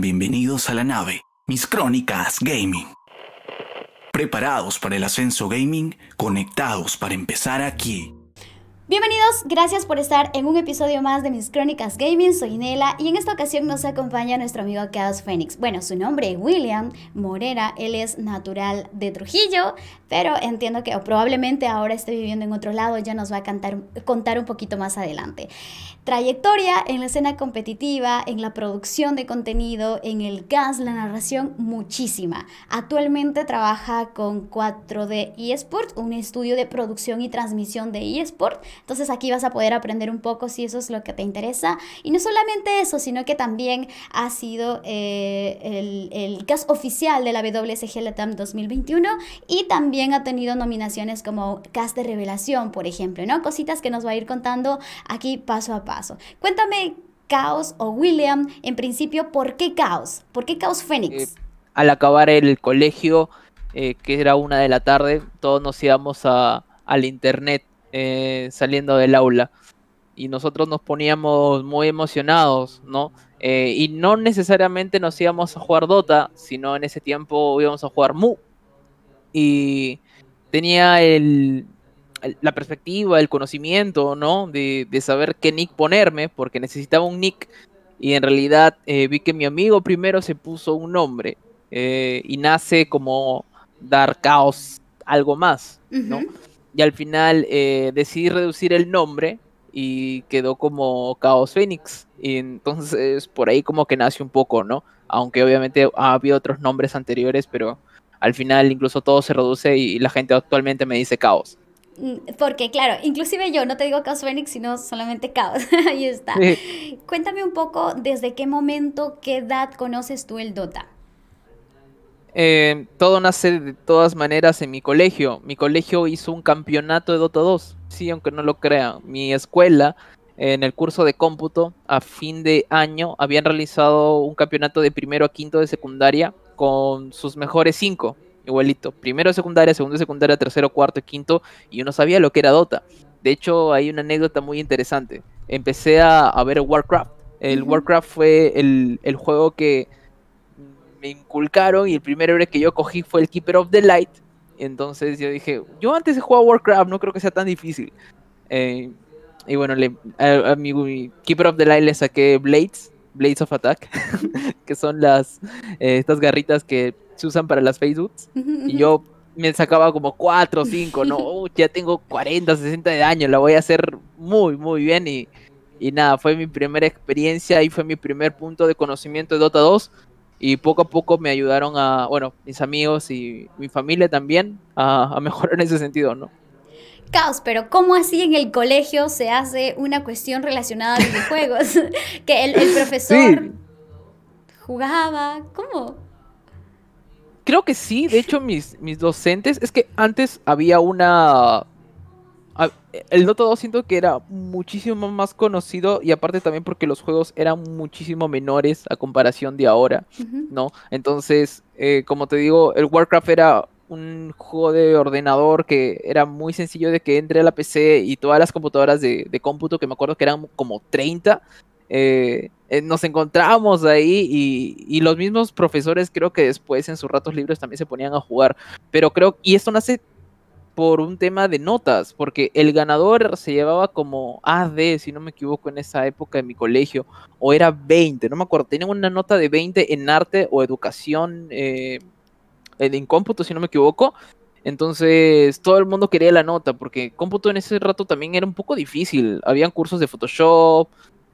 Bienvenidos a la nave, mis crónicas gaming. Preparados para el ascenso gaming, conectados para empezar aquí. Bienvenidos, gracias por estar en un episodio más de mis crónicas gaming, soy Nela y en esta ocasión nos acompaña nuestro amigo Chaos Phoenix. Bueno, su nombre es William Morera, él es natural de Trujillo, pero entiendo que probablemente ahora esté viviendo en otro lado, ya nos va a cantar, contar un poquito más adelante. Trayectoria en la escena competitiva, en la producción de contenido, en el gas, la narración, muchísima. Actualmente trabaja con 4D eSport, un estudio de producción y transmisión de eSport entonces aquí vas a poder aprender un poco si eso es lo que te interesa. Y no solamente eso, sino que también ha sido eh, el, el, cast oficial de la WSG Latam 2021 y también ha tenido nominaciones como cast de revelación, por ejemplo, ¿no? Cositas que nos va a ir contando aquí paso a paso. Cuéntame, Caos o William, en principio, ¿por qué Caos? ¿Por qué Caos Fénix? Eh, al acabar el colegio, eh, que era una de la tarde, todos nos íbamos a, al internet eh, saliendo del aula. Y nosotros nos poníamos muy emocionados, ¿no? Eh, y no necesariamente nos íbamos a jugar Dota, sino en ese tiempo íbamos a jugar Mu. Y tenía el, la perspectiva, el conocimiento, ¿no? De, saber qué nick ponerme, porque necesitaba un nick. Y en realidad eh, vi que mi amigo primero se puso un nombre. y nace como dar caos algo más, ¿no? Y al final eh, decidí reducir el nombre y quedó como Chaos Phoenix. Y entonces por ahí como que nace un poco, ¿no? Aunque obviamente ha habido otros nombres anteriores, pero al final incluso todo se reduce y la gente actualmente me dice Caos. Mm, porque claro, inclusive yo no te digo Chaos Phoenix, sino solamente Caos. Ahí está. Cuéntame un poco desde qué momento, qué edad conoces tú el Dota. Eh, todo nace de todas maneras en mi colegio. Mi colegio hizo un campeonato de Dota 2, sí, aunque no lo crean. Mi escuela, en el curso de cómputo, a fin de año, habían realizado un campeonato de primero a quinto de secundaria con sus mejores cinco, igualito. Primero de secundaria, segundo de secundaria, tercero, cuarto y quinto, y yo no sabía lo que era Dota. De hecho, hay una anécdota muy interesante. Empecé a, ver Warcraft. El Warcraft fue el, el juego que me inculcaron y el primer héroe que yo cogí fue el Keeper of the Light. Entonces yo dije, yo antes he jugado Warcraft, no creo que sea tan difícil. Eh, y bueno, le, a, mi Keeper of the Light le saqué Blades, Blades of Attack, que son las eh, estas garritas que se usan para las Facebooks. Y yo me sacaba como 4 o 5, no, ya tengo 40, 60 de daño, la voy a hacer muy, muy bien. Y, y nada, fue mi primera experiencia y fue mi primer punto de conocimiento de Dota 2 y poco a poco me ayudaron a, bueno, mis amigos y mi familia también a, mejorar en ese sentido, ¿no? Caos, pero ¿cómo así en el colegio se hace una cuestión relacionada a videojuegos? que el, profesor jugaba, ¿cómo? Creo que sí, de hecho mis, mis docentes, es que antes había una el Dota 2 siento que era muchísimo más conocido y aparte también porque los juegos eran muchísimo menores a comparación de ahora, ¿no? Entonces, eh, como te digo, el Warcraft era un juego de ordenador que era muy sencillo de que entre a la PC y todas las computadoras de, cómputo, que me acuerdo que eran como 30, eh, eh, nos encontrábamos ahí y, y, los mismos profesores creo que después en sus ratos libres también se ponían a jugar. Pero creo, y esto nace por un tema de notas, porque el ganador se llevaba como AD, si no me equivoco, en esa época de mi colegio, o era 20, no me acuerdo, tenía una nota de 20 en arte o educación, eh, en cómputo, si no me equivoco. Entonces todo el mundo quería la nota, porque cómputo en ese rato también era un poco difícil. Habían cursos de Photoshop,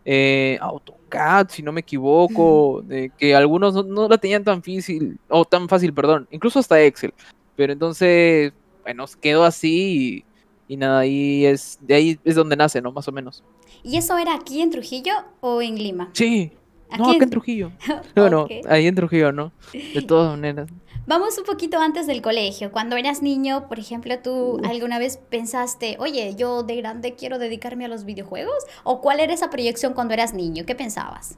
eh, AutoCAD, si no me equivoco, que algunos no, no, la tenían tan difícil, o tan fácil, perdón, incluso hasta Excel. Pero entonces bueno, quedó así y, nada, ahí es, de ahí es donde nace, ¿no? Más o menos. ¿Y eso era aquí en Trujillo o en Lima? Sí, no, acá en Trujillo. Bueno, ahí en Trujillo, ¿no? De todas maneras. Vamos un poquito antes del colegio. Cuando eras niño, por ejemplo, ¿tú alguna vez pensaste, oye, yo de grande quiero dedicarme a los videojuegos? ¿O cuál era esa proyección cuando eras niño? ¿Qué pensabas?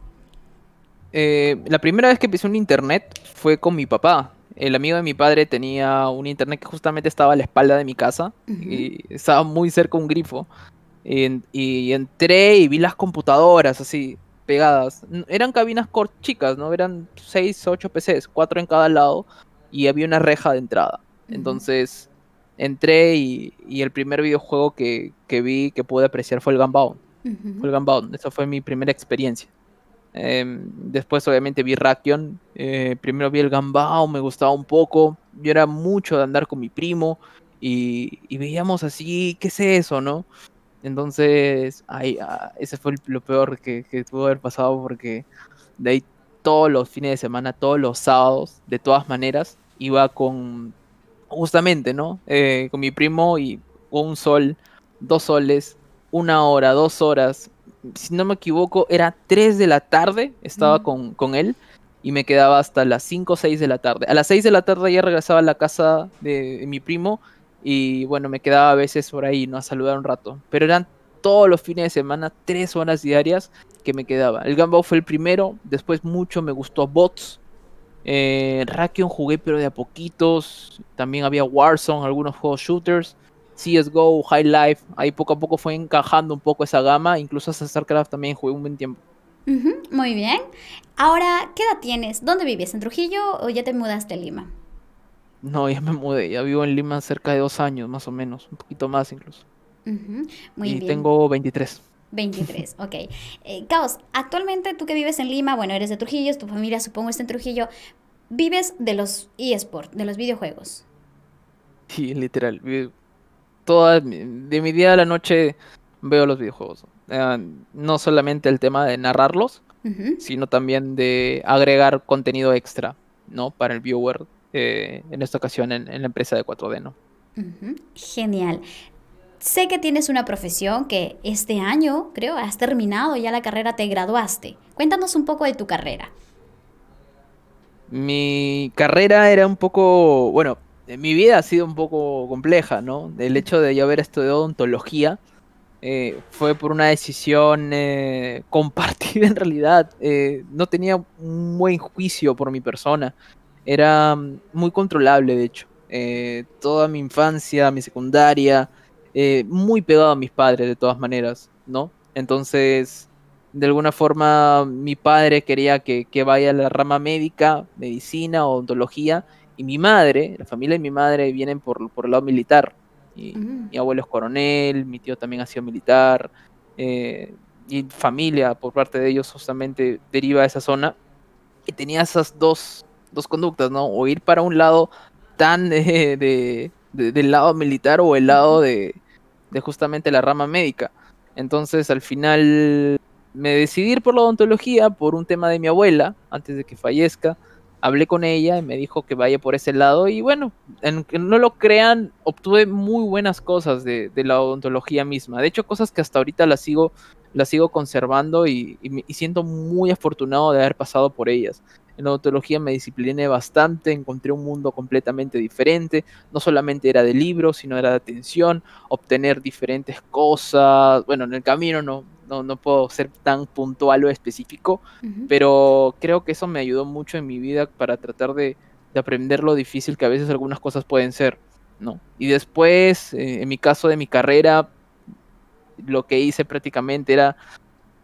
Eh, la primera vez que pisé un internet fue con mi papá el amigo de mi padre tenía un internet que justamente estaba a la espalda de mi casa y estaba muy cerca de un grifo. Y, entré y vi las computadoras así. pegadas. Eran cabinas chicas, ¿no? Eran 6, 8 PCs, 4 en cada lado y había una reja de entrada. Entonces entré y, el primer videojuego que, vi que pude apreciar fue el Gunbound. Fue el Gunbound, esa fue mi primera experiencia. Em, después obviamente vi Rakion, eh, primero vi el Gunbound, me gustaba un poco, yo era mucho de andar con mi primo y, veíamos así, ¿qué es eso, no? Entonces, ay, ah, ese fue lo peor que, tuvo haber pasado porque de ahí todos los fines de semana, todos los sábados, de todas maneras, iba con, justamente, ¿no? Eh, con mi primo y un sol, dos soles, una hora, dos horas. Si no me equivoco, era tres de la tarde, estaba con, con, él y me quedaba hasta las cinco o seis de la tarde. A las seis de la tarde ya regresaba a la casa de mi primo y bueno, me quedaba a veces por ahí, ¿no? A saludar un rato. Pero eran todos los fines de semana, tres horas diarias que me quedaba. El Gumball fue el primero, después mucho me gustó Bots. Eh, Rakion jugué pero de a poquitos. También había Warzone, algunos juegos shooters. CSGO, High Life. Ahí poco a poco fue encajando un poco esa gama. Incluso hasta StarCraft también jugué un buen tiempo. muy bien. Ahora, ¿qué edad tienes? ¿Dónde vives? ¿En Trujillo o ya te mudaste a Lima? No, ya me mudé, ya vivo en Lima cerca de dos años, más o menos, un poquito más incluso. Muy y tengo 23. 23, ok. Eh, Caos, actualmente tú que vives en Lima, bueno, eres de Trujillo, tu familia supongo está en Trujillo, vives de los eSports, de los videojuegos. Sí, literal. Toda, de mi día a la noche veo los videojuegos. Eh, no solamente el tema de narrarlos, sino también de agregar contenido extra, ¿no? Para el viewer eh, en esta ocasión en, la empresa de 4D, ¿no? Genial. Sé que tienes una profesión que este año, creo, has terminado ya la carrera, te graduaste. Cuéntanos un poco de tu carrera. Mi carrera era un poco, bueno, mi vida ha sido un poco compleja, ¿no? El hecho de yo haber estudiado odontología eh, fue por una decisión eh, compartida en realidad. no tenía un buen juicio por mi persona. Era mm, muy controlable, de hecho. Eh, toda mi infancia, mi secundaria, eh, muy pegado a mis padres de todas maneras, ¿no? Entonces, de alguna forma, mi padre quería que, vaya a la rama médica, medicina, odontología, y mi madre, la familia de mi madre vienen por, por el lado militar. Y, Mi abuelo es coronel, mi tío también ha sido militar, eh, y familia por parte de ellos justamente deriva de esa zona. Y tenía esas dos dos conductas, ¿no? O ir para un lado tan de, del lado militar o el lado de, de justamente la rama médica. Entonces al final me decidí ir por la odontología por un tema de mi abuela, antes de que fallezca. Hablé con ella y me dijo que vaya por ese lado y bueno, en que no lo crean, obtuve muy buenas cosas de, la odontología misma. De hecho, cosas que hasta ahorita las sigo, las sigo conservando y, y siento muy afortunado de haber pasado por ellas. En odontología me discipliné bastante, encontré un mundo completamente diferente, no solamente era de libros, sino era de atención, obtener diferentes cosas, bueno, en el camino no, no, puedo ser tan puntual o específico, pero creo que eso me ayudó mucho en mi vida para tratar de, aprender lo difícil que a veces algunas cosas pueden ser, ¿no? Y después, eh, en mi caso de mi carrera, lo que hice prácticamente era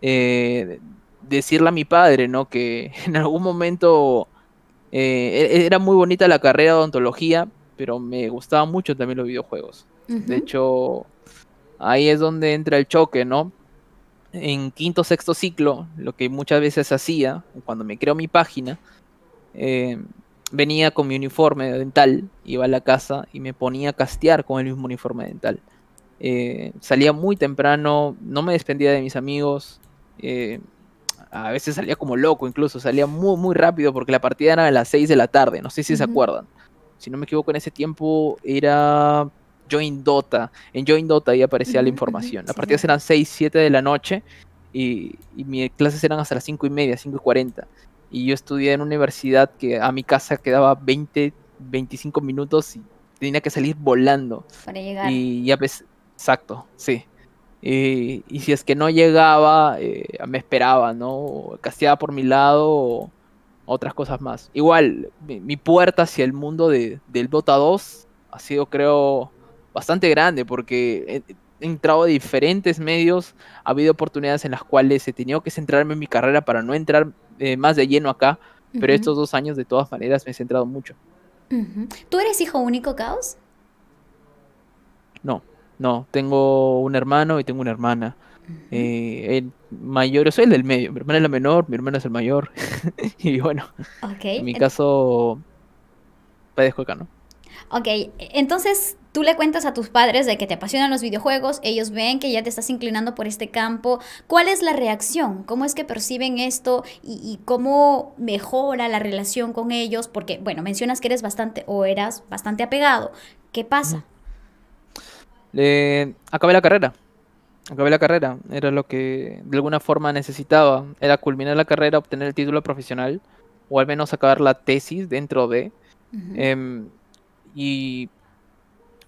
eh, decirle a mi padre, ¿no? Que en algún momento eh, e-, era muy bonita la carrera de odontología, pero me gustaban mucho también los videojuegos. De hecho, ahí es donde entra el choque, ¿no? En quinto, sexto ciclo, lo que muchas veces hacía, cuando me creo mi página, eh, venía con mi uniforme dental, iba a la casa y me ponía a castear con el mismo uniforme dental. Eh, salía muy temprano, no me despendía de mis amigos, a veces salía como loco incluso, salía muy, muy rápido porque la partida era a las 6 de la tarde, no sé si se acuerdan. Si no me equivoco, en ese tiempo era Join Dota. En Join Dota ahí aparecía la información. Las partidas eran 6, 7 de la noche y, y mis clases eran hasta las 5 y media, 5 y 40. Y yo estudié en una universidad que a mi casa quedaba 20, 25 minutos y tenía que salir volando. Para llegar. Y ya pues, exacto, sí. Y, si es que no llegaba, eh, me esperaba, ¿no? Casteaba por mi lado o otras cosas más. Igual, mi, puerta hacia el mundo de, del Dota 2 ha sido, creo, bastante grande porque eh, entrado de diferentes medios, ha habido oportunidades en las cuales he tenido que centrarme en mi carrera para no entrar eh, más de lleno acá, pero estos dos años de todas maneras me he centrado mucho. ¿Tú eres hijo único, Caos? No, no, tengo un hermano y tengo una hermana. Eh, el mayor, soy el del medio, mi hermana es la menor, mi hermano es el mayor. y bueno, en mi caso, padezco acá, ¿no? Ok, entonces tú le cuentas a tus padres de que te apasionan los videojuegos, ellos ven que ya te estás inclinando por este campo. ¿Cuál es la reacción? ¿Cómo es que perciben esto y, cómo mejora la relación con ellos? Porque, bueno, mencionas que eres bastante o eras bastante apegado. ¿Qué pasa? acabé la carrera. Acabé la carrera. Era lo que de alguna forma necesitaba. Era culminar la carrera, obtener el título profesional o al menos acabar la tesis dentro de y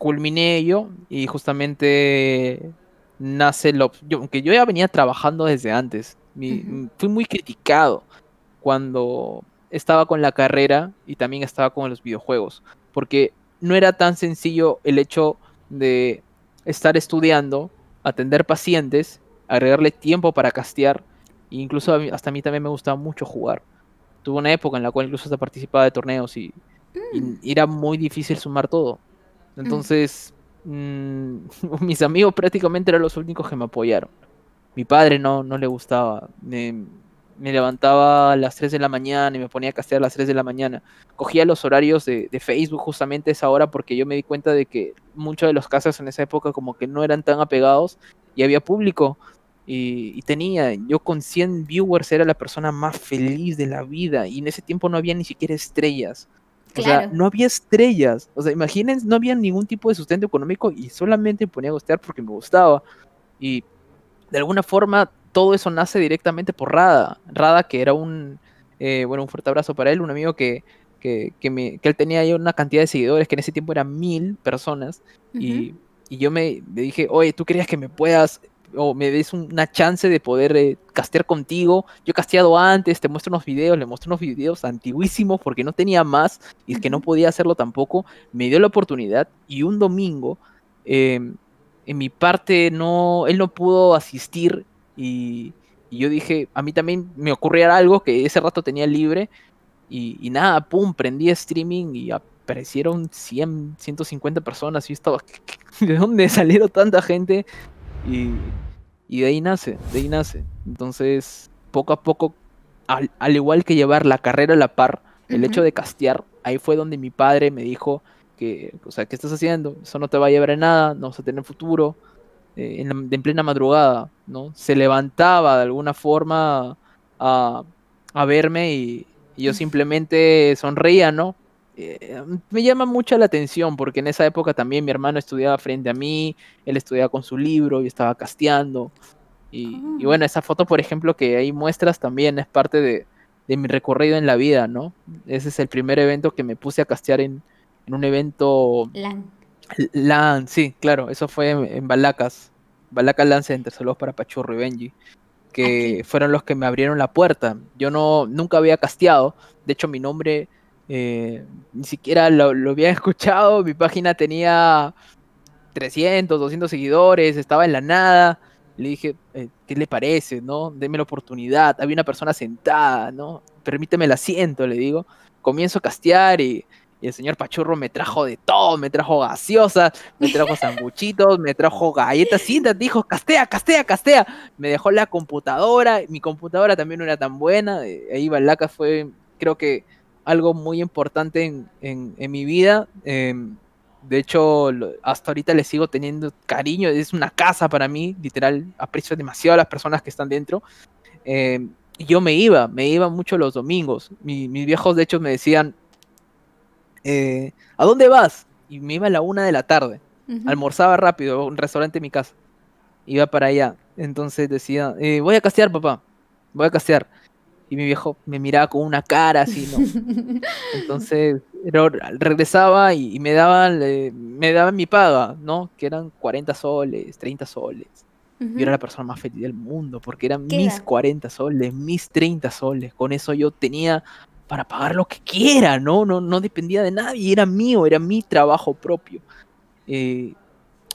culminé ello y justamente nace lo yo, aunque yo ya venía trabajando desde antes fui muy criticado cuando estaba con la carrera y también estaba con los videojuegos porque no era tan sencillo el hecho de estar estudiando atender pacientes agregarle tiempo para castear e incluso hasta a mí también me gustaba mucho jugar tuve una época en la cual incluso hasta participaba de torneos y y mm. era muy difícil sumar todo. Entonces, mm, mis amigos prácticamente eran los únicos que me apoyaron. Mi padre no, no le gustaba. Me, levantaba a las 3 de la mañana y me ponía a castear a las 3 de la mañana. Cogía los horarios de, Facebook justamente a esa hora porque yo me di cuenta de que muchos de los casos en esa época como que no eran tan apegados y había público. Y, y, tenía, yo con 100 viewers era la persona más feliz de la vida y en ese tiempo no había ni siquiera estrellas. O sea, no había estrellas. O sea, imagínense, no había ningún tipo de sustento económico y solamente me ponía a gustear porque me gustaba. Y de alguna forma todo eso nace directamente por Rada. Rada, que era un, eh, bueno, un fuerte abrazo para él, un amigo que, que, me, que él tenía ya una cantidad de seguidores, que en ese tiempo eran mil personas. y, y, yo me, me, dije, oye, ¿tú querías que me puedas o me des una chance de poder eh, castear contigo. Yo he casteado antes, te muestro unos videos, le muestro unos videos antiguísimos porque no tenía más y es que no podía hacerlo tampoco. Me dio la oportunidad y un domingo, em, en mi parte, no, él no pudo asistir y, yo dije, a mí también me ocurría algo que ese rato tenía libre y, nada, pum, prendí streaming y aparecieron 100, 150 personas y estaba, ¿de dónde salieron tanta gente? Y, de ahí nace, de ahí nace. Entonces, poco a poco, al, igual que llevar la carrera a la par, el hecho de castear, ahí fue donde mi padre me dijo que, o sea, ¿qué estás haciendo? Eso no te va a llevar a nada, no vas a tener futuro. Eh, en, plena madrugada, ¿no? Se levantaba de alguna forma a, verme y, yo simplemente sonreía, ¿no? Eh, me llama mucho la atención porque en esa época también mi hermano estudiaba frente a mí, él estudiaba con su libro y estaba casteando. Y, ah. bueno, esa foto, por ejemplo, que ahí muestras también es parte de, mi recorrido en la vida, ¿no? Ese es el primer evento que me puse a castear en, un evento... LAN. LAN, sí, claro, eso fue en, Balacas. Balacas LAN Center, saludos para Pachurro y Benji que fueron los que me abrieron la puerta. Yo no nunca había casteado, de hecho mi nombre eh, ni siquiera lo, había escuchado, mi página tenía 300, 200 seguidores, estaba en la nada. Le dije, eh, ¿qué le parece? ¿No? Deme la oportunidad. Había una persona sentada, ¿no? Permíteme el asiento, le digo. Comienzo a castear y, el señor Pachurro me trajo de todo, me trajo gaseosas, me trajo sanguchitos, me trajo galletas, siéntate, dijo, castea, castea, castea. Me dejó la computadora, mi computadora también no era tan buena, eh, ahí Balaca fue, creo que algo muy importante en, mi vida. Em, de hecho, hasta ahorita le sigo teniendo cariño. Es una casa para mí, literal. Aprecio demasiado a las personas que están dentro. Em, yo me iba, me iba mucho los domingos. mis viejos, de hecho, me decían, eh, ¿a dónde vas? Y me iba a la una de la tarde. Almorzaba rápido, un restaurante en mi casa. Iba para allá. Entonces decía, eh, voy a castear, papá. Voy a castear y mi viejo me miraba con una cara así, ¿no? Entonces, regresaba y, me daban me daban mi paga, ¿no? Que eran 40 soles, 30 soles. Yo era la persona más feliz del mundo porque eran mis 40 soles, mis 30 soles. Con eso yo tenía para pagar lo que quiera, ¿no? No, no dependía de nadie, era mío, era mi trabajo propio. Eh,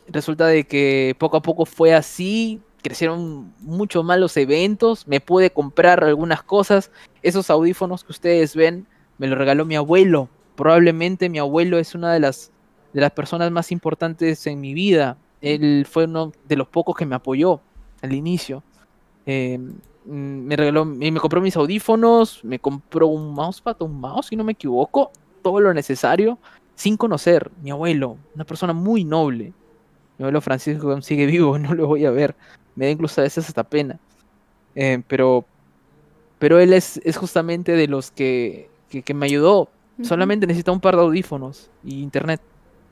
resulta de que poco a poco fue así, crecieron mucho más los eventos, me pude comprar algunas cosas, esos audífonos que ustedes ven me los regaló mi abuelo, probablemente mi abuelo es una de las, de las personas más importantes en mi vida, él fue uno de los pocos que me apoyó al inicio. Em, me regaló, me compró mis audífonos, me compró un mousepad, un mouse, si no me equivoco, todo lo necesario, sin conocer. Mi abuelo, una persona muy noble. Mi abuelo Francisco sigue vivo, no lo voy a ver. Me da incluso a veces hasta pena. Em, pero, pero él es, es justamente de los que, que, me ayudó. Solamente necesita un par de audífonos y internet.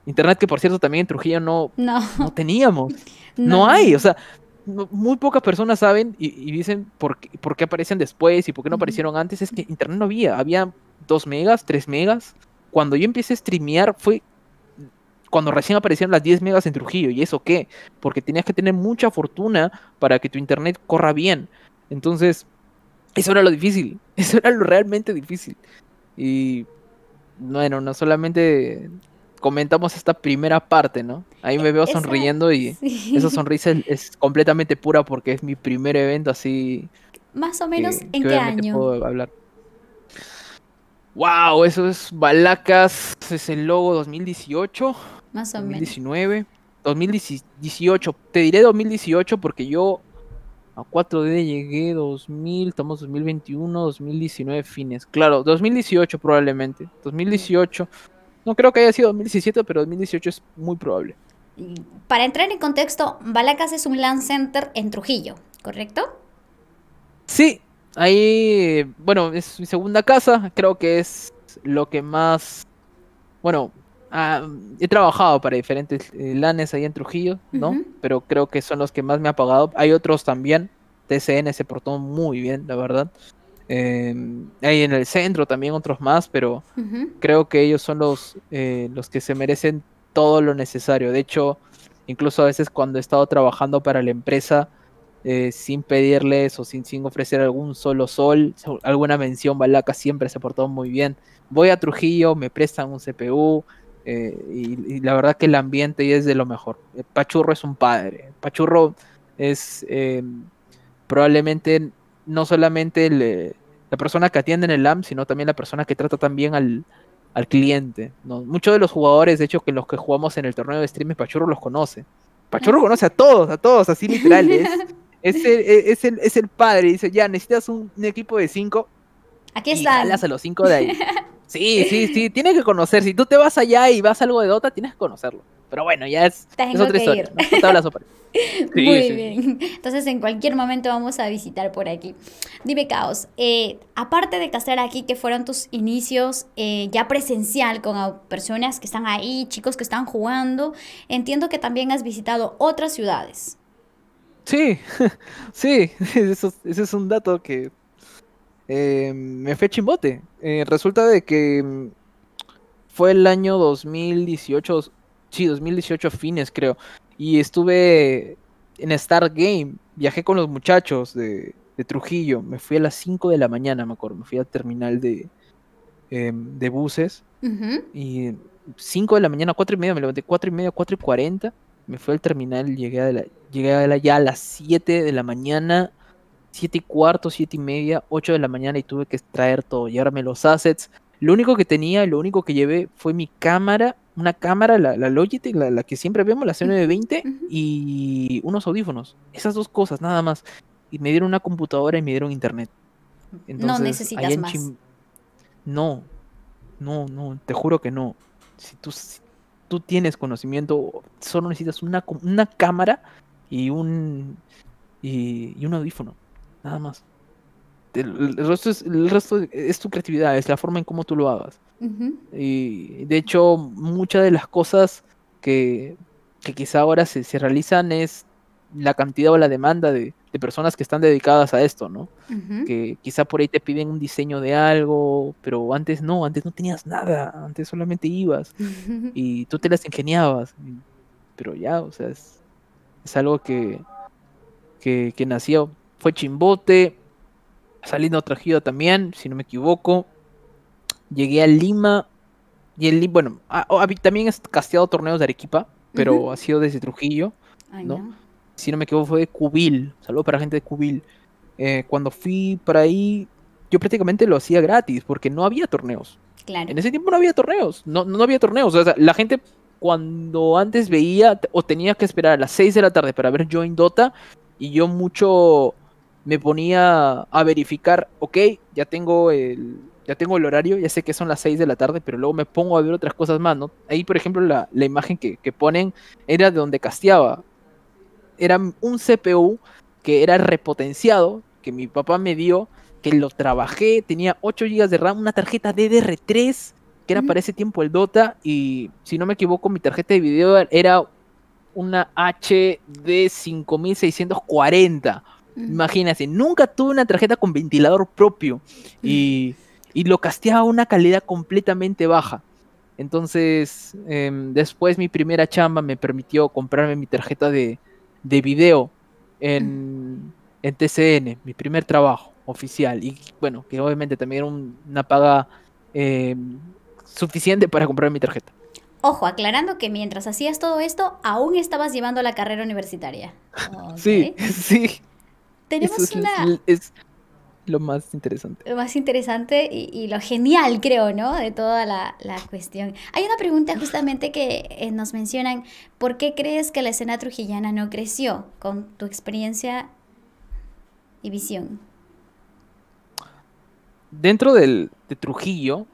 Internet que por cierto también en Trujillo no, no. teníamos. No. hay, o sea, muy pocas personas saben y, dicen por qué, por qué, aparecen después y por qué no aparecieron antes. Es que internet no había, había 2 megas, 3 megas. Cuando yo empecé a streamear fue cuando recién aparecieron las 10 megas en Trujillo. ¿Y eso qué? Porque tenías que tener mucha fortuna para que tu internet corra bien. Entonces, eso era lo difícil. Eso era lo realmente difícil. Y bueno, no solamente comentamos esta primera parte, ¿no? Ahí me veo sonriendo y esa sonrisa es, completamente pura porque es mi primer evento así. Más o menos, ¿en qué año? Puedo hablar. Wow, eso es Balacas, es el logo 2018. Más o 2019. 2018, te diré 2018 porque yo a 4D llegué 2000, estamos 2021, 2019 fines. Claro, 2018 probablemente. 2018. No creo que haya sido 2017, pero 2018 es muy probable. Para entrar en contexto, Balacas es un land center en Trujillo, ¿correcto? Sí, ahí, bueno, es mi segunda casa, creo que es lo que más, bueno, ah, he trabajado para diferentes eh, lanes ahí en Trujillo, ¿no? Pero creo que son los que más me ha pagado. Hay otros también, TCN se portó muy bien, la verdad. Em, hay en el centro también otros más, pero creo que ellos son los, eh, los que se merecen todo lo necesario. De hecho, incluso a veces cuando he estado trabajando para la empresa, eh, sin pedirles o sin, sin ofrecer algún solo sol, alguna mención, Balaca siempre se ha portado muy bien. Voy a Trujillo, me prestan un CPU eh, y, la verdad que el ambiente es de lo mejor. Pachurro es un padre. Pachurro es em, probablemente no solamente la persona que atiende en el LAM, sino también la persona que trata también al, al cliente. ¿no? Muchos de los jugadores, de hecho, que los que jugamos en el torneo de streaming, Pachurro los conoce. Pachurro conoce a todos, a todos, así literal. Es, es, el, es, el, padre. Dice, ya, necesitas un, equipo de cinco. Aquí están. Y a los cinco de ahí. Sí, sí, sí, tienes que conocer. Si tú te vas allá y vas a algo de Dota, tienes que conocerlo. Pero bueno, ya es, es otra historia. Muy bien. Entonces, en cualquier momento vamos a visitar por aquí. Dime, Caos, eh, aparte de castear aquí, que fueron tus inicios eh, ya presencial con personas que están ahí, chicos que están jugando, entiendo que también has visitado otras ciudades. Sí, sí, eso, ese es un dato que eh, me fue chimbote. resulta de que fue el año 2018, sí, 2018 fines creo. Y estuve en Star Game. Viajé con los muchachos de, Trujillo. Me fui a las 5 de la mañana, me acuerdo. Me fui al terminal de, em, de buses. Y 5 de la mañana, 4 y media, me levanté 4 y media, 4 y 40. Me fui al terminal, llegué, a la, llegué a la, ya a las 7 de la mañana. 7 y cuarto, 7 y media, 8 de la mañana y tuve que extraer todo, llevarme los assets. Lo único que tenía, lo único que llevé fue mi cámara una cámara, la, la Logitech, la, que siempre vemos, la C920, y unos audífonos. Esas dos cosas, nada más. Y me dieron una computadora y me dieron internet. no necesitas más. No, no, no, te juro que no. Si tú, tú tienes conocimiento, solo necesitas una, una cámara y un, y, y un audífono, nada más. El, resto, es, el resto es tu creatividad, es la forma en cómo tú lo hagas. Y de hecho, muchas de las cosas que, quizá ahora se, se, realizan es la cantidad o la demanda de, personas que están dedicadas a esto, ¿no? Que quizá por ahí te piden un diseño de algo, pero antes no, antes no tenías nada, antes solamente ibas y tú te las ingeniabas. Pero ya, o sea, es, algo que, que, que nació. Fue chimbote, saliendo trajido también, si no me equivoco. Llegué a Lima. Y el bueno, también he casteado torneos de Arequipa. pero ha sido desde Trujillo, Ay, ¿no? no. Si no me equivoco fue de Cubil, saludos para la gente de Cubil. Eh, cuando fui para ahí, yo prácticamente lo hacía gratis, porque no había torneos. Claro. En ese tiempo no había torneos, no, no había torneos. O sea, la gente cuando antes veía o tenía que esperar a las 6 de la tarde para ver Join Dota, y yo mucho me ponía a verificar, ok, ya tengo el, ya tengo el horario, ya sé que son las 6 de la tarde, pero luego me pongo a ver otras cosas más, ¿no? Ahí, por ejemplo, la, la imagen que, que ponen era de donde casteaba. Era un CPU que era repotenciado, que mi papá me dio, que lo trabajé, tenía 8 GB de RAM, una tarjeta DDR3, que era para ese tiempo el Dota, y si no me equivoco, mi tarjeta de video era una HD 5640. Mm. Imagínense, nunca tuve una tarjeta con ventilador propio y, y lo casteaba a una calidad completamente baja. Entonces, em, después mi primera chamba me permitió comprarme mi tarjeta de, de video en, en TCN, mi primer trabajo oficial. Y bueno, que obviamente también era un- una paga em, suficiente para comprar mi tarjeta. Ojo, aclarando que mientras hacías todo esto, aún estabas llevando la carrera universitaria. Sí, sí. Tenemos eso es, una es lo más interesante. lo más interesante y, y lo genial, creo, ¿no? De toda la, la cuestión. Hay una pregunta justamente que eh, nos mencionan, ¿por qué crees que la escena trujillana no creció con tu experiencia y visión? Dentro del, de Trujillo,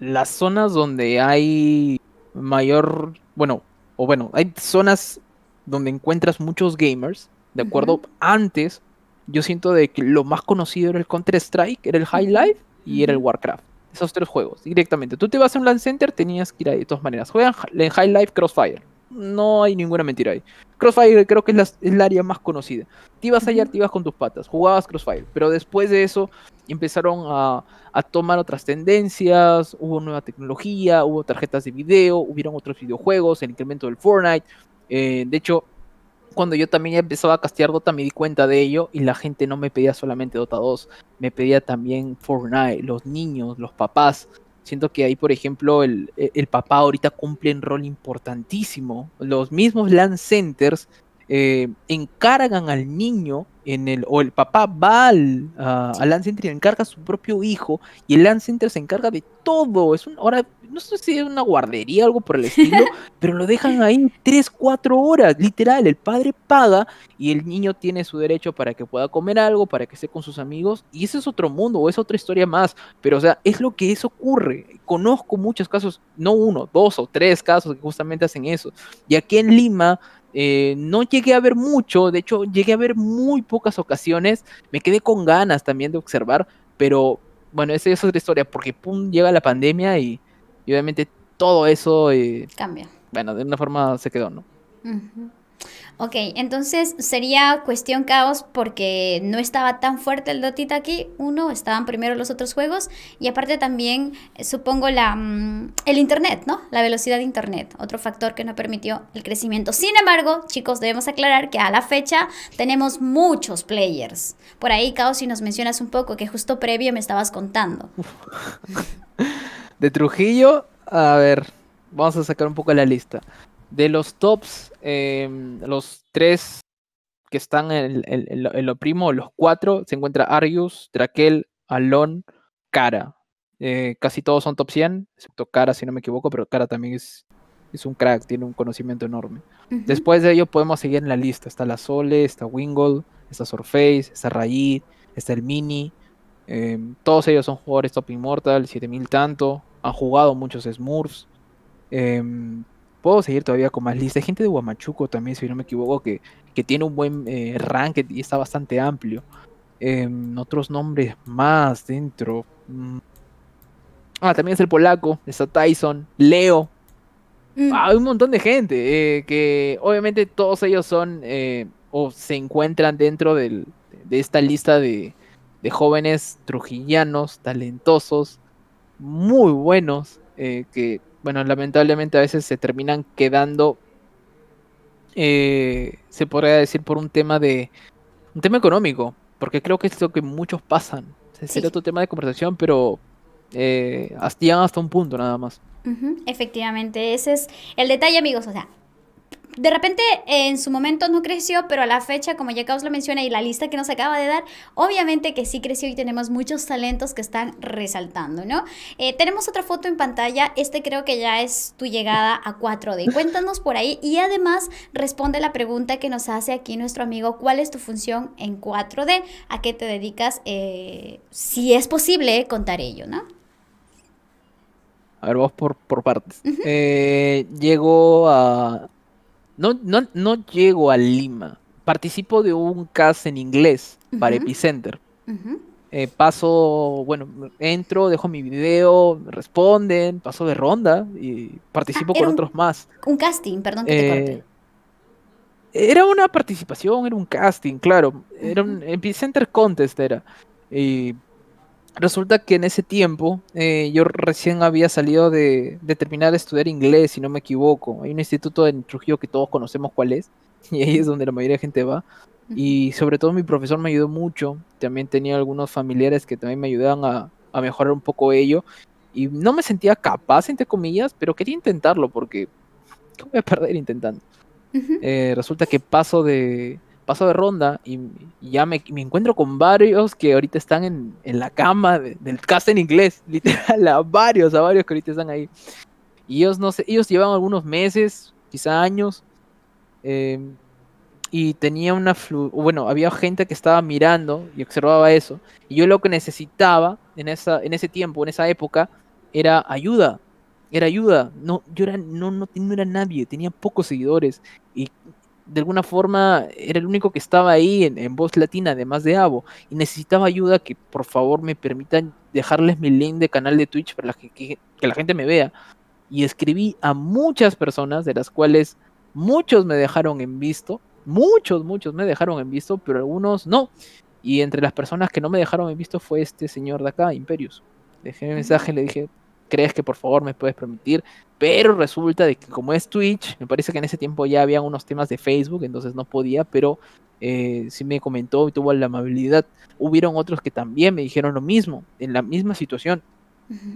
las zonas donde hay mayor, bueno, o bueno, hay zonas donde encuentras muchos gamers, ¿de acuerdo? Antes, yo siento de que lo más conocido era el Counter-Strike, era el High Life y era el. Warcraft. Esos tres juegos, directamente. Tú te vas a un LAN Center, tenías que ir ahí de todas maneras. Juegan en High Life Crossfire. No hay ninguna mentira ahí. Crossfire creo que es, la- es el área más conocida. Te ibas allá, te ibas con tus patas, jugabas Crossfire. Pero después de eso empezaron a, a tomar otras tendencias, hubo nueva tecnología, hubo tarjetas de video, hubieron otros videojuegos, el incremento del Fortnite. eh, de hecho, cuando yo también empezaba a castear Dota me di cuenta de ello y la gente no me pedía solamente Dota 2, me pedía también Fortnite, los niños, los papás. Siento que ahí, por ejemplo, el, e- el papá ahorita cumple un rol importantísimo. Los mismos LAN centers eh, encargan al niño en el, o el papá va al, a- al LAN center y encarga a su propio hijo y el LAN center se encarga de todo. Es un, ahora, no sé si es una guardería o algo por el estilo, pero lo dejan ahí 3, 4 horas, literal. El padre paga y el niño tiene su derecho para que pueda comer algo, para que esté con sus amigos. Y ese es otro mundo, o es otra historia más. Pero, o sea, es lo que eso ocurre. Conozco muchos casos, no uno, dos o tres casos que justamente hacen eso. Y aquí en Lima. Eh, no llegué a ver mucho, de hecho llegué a ver muy pocas ocasiones, me quedé con ganas también de observar, pero bueno, esa es otra historia, porque pum, llega la pandemia y, y obviamente todo eso, eh, Cambia. bueno, de una forma se quedó, ¿no? Ok, entonces sería cuestión caos porque no estaba tan fuerte el Dotita aquí. Uno, estaban primero los otros juegos y aparte también eh, supongo la, mm, el Internet, ¿no? La velocidad de Internet, otro factor que no permitió el crecimiento. Sin embargo, chicos, debemos aclarar que a la fecha tenemos muchos players. Por ahí, Caos, si nos mencionas un poco, que justo previo me estabas contando. De Trujillo, a ver, vamos a sacar un poco la lista. De los tops, em, los tres que están en, en- en lo, primo, los cuatro, se encuentra Arius, Drakel, Alon, Cara. Eh, casi todos son top 100, excepto Cara, si no me equivoco, pero Cara también es, es un crack, tiene un conocimiento enorme. Después de ello podemos seguir en la lista. Está la Sole, está Wingle, está Surface, está Rayid, está el Mini. em, todos ellos son jugadores top Immortal, 7000 tanto. Han jugado muchos Smurfs. em, puedo seguir todavía con más listas. Hay gente de Huamachuco también, si no me equivoco, que, que tiene un buen eh, rank y está bastante amplio. Em, otros nombres más dentro. mm. Ah, también es el polaco, está Tyson, Leo, Mm, Ah, hay un montón de gente eh, que obviamente todos ellos son eh, o se encuentran dentro del- de esta lista de, de jóvenes trujillanos, talentosos, muy buenos, eh, que bueno, lamentablemente a veces se terminan quedando, eh, se podría decir por un tema de, un tema económico, porque creo que es lo que muchos pasan. Sí. Sería otro tema de conversación, pero eh, hasta, un punto nada más. Efectivamente, ese es el detalle, amigos. O sea, de repente en su momento no creció, pero a la fecha, como ya Caos lo menciona y la lista que nos acaba de dar, obviamente que sí creció y tenemos muchos talentos que están resaltando, ¿no? Eh, tenemos otra foto en pantalla, este creo que ya es tu llegada a 4D. Cuéntanos por ahí y además responde la pregunta que nos hace aquí nuestro amigo, ¿cuál es tu función en 4D? ¿A qué te dedicas? Eh, si es posible contar ello, ¿no? A ver, vamos por, por partes. Eh, llego a no, no, no llego a Lima. Participo de un cast en inglés para Epicenter. Eh, paso, bueno, entro, dejo mi video, responden, paso de ronda y participo ah, con otros más. Un casting, perdón que te corte. Eh, era una participación, era un casting, claro. Era un Epicenter Contest, era. Y Resulta que en ese tiempo eh, yo recién había salido de, terminar de estudiar inglés, si no me equivoco. Hay un instituto en Trujillo que todos conocemos cuál es, y ahí es donde la mayoría de gente va. Y sobre todo mi profesor me ayudó mucho. También tenía algunos familiares que también me ayudaban a, a mejorar un poco ello. Y no me sentía capaz, entre comillas, pero quería intentarlo porque ¿qué voy a perder intentando? Eh, resulta que paso de, paso de ronda y, ya me, encuentro con varios que ahorita están en, la cama del cast en inglés, literal, a varios, a varios que ahorita están ahí. Y ellos, no sé, ellos llevan algunos meses, quizá años, em, y tenía una, bueno, había gente que estaba mirando y observaba eso, y yo lo que necesitaba en, esa, en ese tiempo, en esa época, era ayuda, era ayuda. No, yo era, no, no, no, era nadie, tenía pocos seguidores y de alguna forma era el único que estaba ahí en, voz latina, además de Avo, y necesitaba ayuda que por favor me permitan dejarles mi link de canal de Twitch para que, la gente me vea. Y escribí a muchas personas, de las cuales muchos me dejaron en visto, muchos, muchos me dejaron en visto, pero algunos no. Y entre las personas que no me dejaron en visto fue este señor de acá, Imperius. Dejé mi mensaje, le dije, ¿crees que por favor me puedes permitir? Pero resulta de que como es Twitch, me parece que en ese tiempo ya había unos temas de Facebook, entonces no podía, pero eh, sí me comentó y tuvo la amabilidad. Hubieron otros que también me dijeron lo mismo, en la misma situación.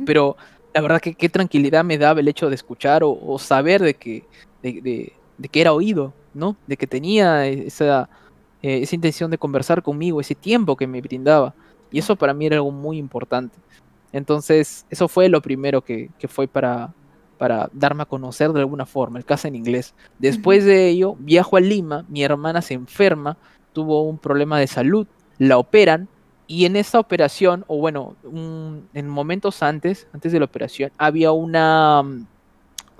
Pero la verdad que qué tranquilidad me daba el hecho de escuchar o, saber de que, de, que era oído, ¿no? De que tenía esa, eh, esa intención de conversar conmigo, ese tiempo que me brindaba. Y eso para mí era algo muy importante. Entonces, eso fue lo primero que, que fue para, para darme a conocer de alguna forma, el caso en inglés. Después de ello, viajo a Lima, mi hermana se enferma, tuvo un problema de salud, la operan y en esa operación, o bueno, en momentos antes, antes de la operación, había una,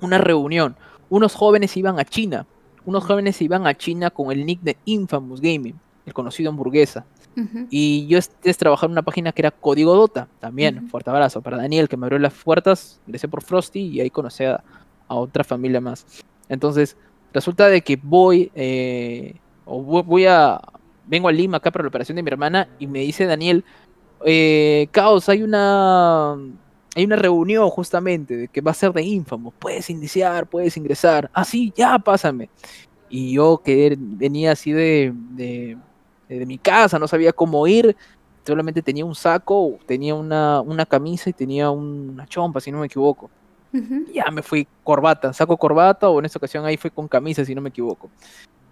una reunión. Unos jóvenes iban a China, unos jóvenes iban a China con el nick de Infamous Gaming, el conocido hamburguesa. Y yo es trabajar en una página que era Código Dota, también, fuerte abrazo para Daniel, que me abrió las puertas, ingresé por Frosty y ahí conocí a, otra familia más. Entonces, resulta de que voy, eh, o voy a, vengo a Lima acá para la operación de mi hermana y me dice Daniel, eh, Caos, hay una, hay una reunión justamente que va a ser de Infamous, puedes iniciar, puedes ingresar, ah sí, ya, pásame. Y yo que venía así de de mi casa, no sabía cómo ir, solamente tenía un saco, tenía una, una camisa y tenía una chompa, si no me equivoco. Ya me fui corbata, saco corbata o en esta ocasión ahí fue con camisa, si no me equivoco.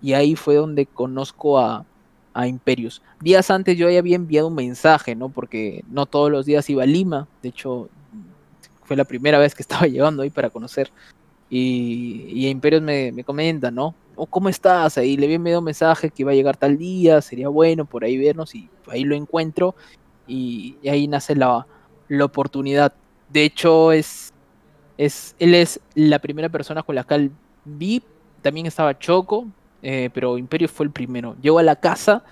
Y ahí fue donde conozco a, a Imperius. Días antes yo ya había enviado un mensaje, ¿no? Porque no todos los días iba a Lima, de hecho fue la primera vez que estaba llegando ahí para conocer. Y, y Imperius me, me comenta, ¿no? ¿Cómo estás? Ahí le enviado un mensaje que iba a llegar tal día, sería bueno por ahí vernos y ahí lo encuentro y, ahí nace la, la, oportunidad. De hecho, es, es, él es la primera persona con la que vi, también estaba Choco, eh, pero Imperio fue el primero. Llego a la casa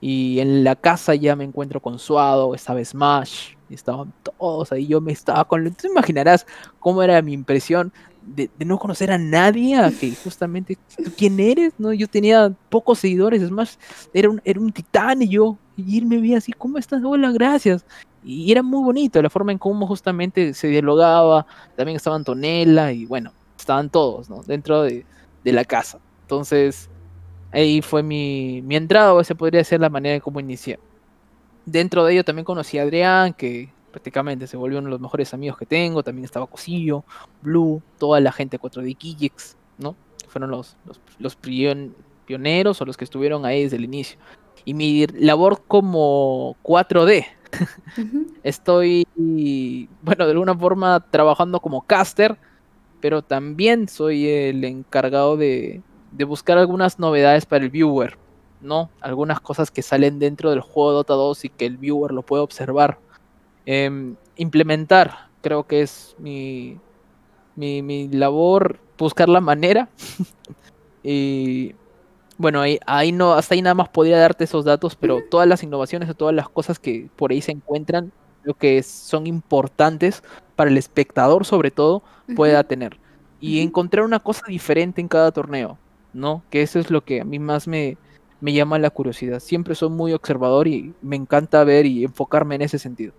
y en la casa ya me encuentro con Suado, estaba Smash, estaban todos ahí, yo me estaba con... Tú imaginarás cómo era mi impresión de, no conocer a nadie, que justamente, ¿tú quién eres? no Yo tenía pocos seguidores, es más, era un, era un titán y yo, y él me así, ¿cómo estás? Hola, gracias. Y era muy bonito la forma en cómo justamente se dialogaba, también estaba Antonella y bueno, estaban todos, ¿no? Dentro de, de la casa. Entonces, ahí fue mi, entrada, o esa podría ser la manera en cómo inicié. Dentro de ello también conocí a Adrián, que prácticamente se volvió uno de los mejores amigos que tengo. También estaba Cosillo, Blue, toda la gente 4D Kijix, ¿no? fueron los, los, pioneros o los que estuvieron ahí desde el inicio. Y mi labor como 4D. Estoy, bueno, de alguna forma trabajando como caster, pero también soy el encargado de, de buscar algunas novedades para el viewer, ¿no? Algunas cosas que salen dentro del juego Dota 2 y que el viewer lo puede observar. Em, implementar, creo que es mi, mi, mi labor, buscar la manera. y bueno, ahí, ahí no, hasta ahí nada más podría darte esos datos, pero todas las innovaciones o todas las cosas que por ahí se encuentran, creo que son importantes para el espectador sobre todo, pueda tener. Y encontrar una cosa diferente en cada torneo. ¿no? Que eso es lo que a mí más me, me llama la curiosidad. Siempre soy muy observador y me encanta ver y enfocarme en ese sentido.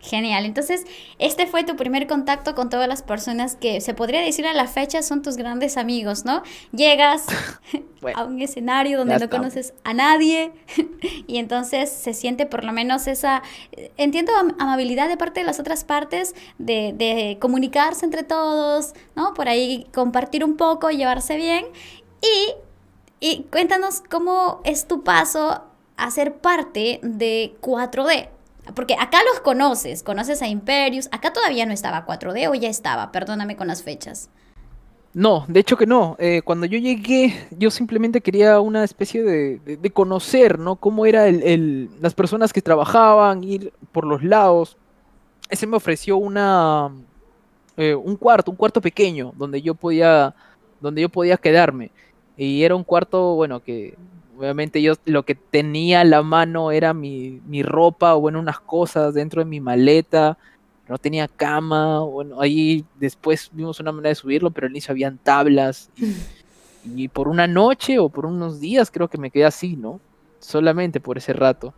Genial, entonces este fue tu primer contacto con todas las personas que se podría decir a la fecha son tus grandes amigos, ¿no? Llegas a un escenario donde no conoces a nadie y entonces se siente por lo menos esa, entiendo, amabilidad de parte de las otras partes, de, de comunicarse entre todos, ¿no? Por ahí compartir un poco, llevarse bien y, cuéntanos cómo es tu paso a ser parte de 4D. Porque acá los conoces, conoces a Imperius, acá todavía no estaba 4D o ya estaba, perdóname con las fechas. No, de hecho que no. Eh, cuando yo llegué, yo simplemente quería una especie de, conocer, ¿no? Cómo era el, las personas que trabajaban, ir por los lados. Ese me ofreció una, eh, un cuarto, un cuarto pequeño, donde yo podía, donde yo podía quedarme. Y era un cuarto, bueno, que obviamente yo lo que tenía a la mano era mi, mi ropa o bueno, unas cosas dentro de mi maleta. No tenía cama, bueno, ahí después vimos una manera de subirlo, pero al inicio habían tablas. Y, por una noche o por unos días creo que me quedé así, ¿no? Solamente por ese rato.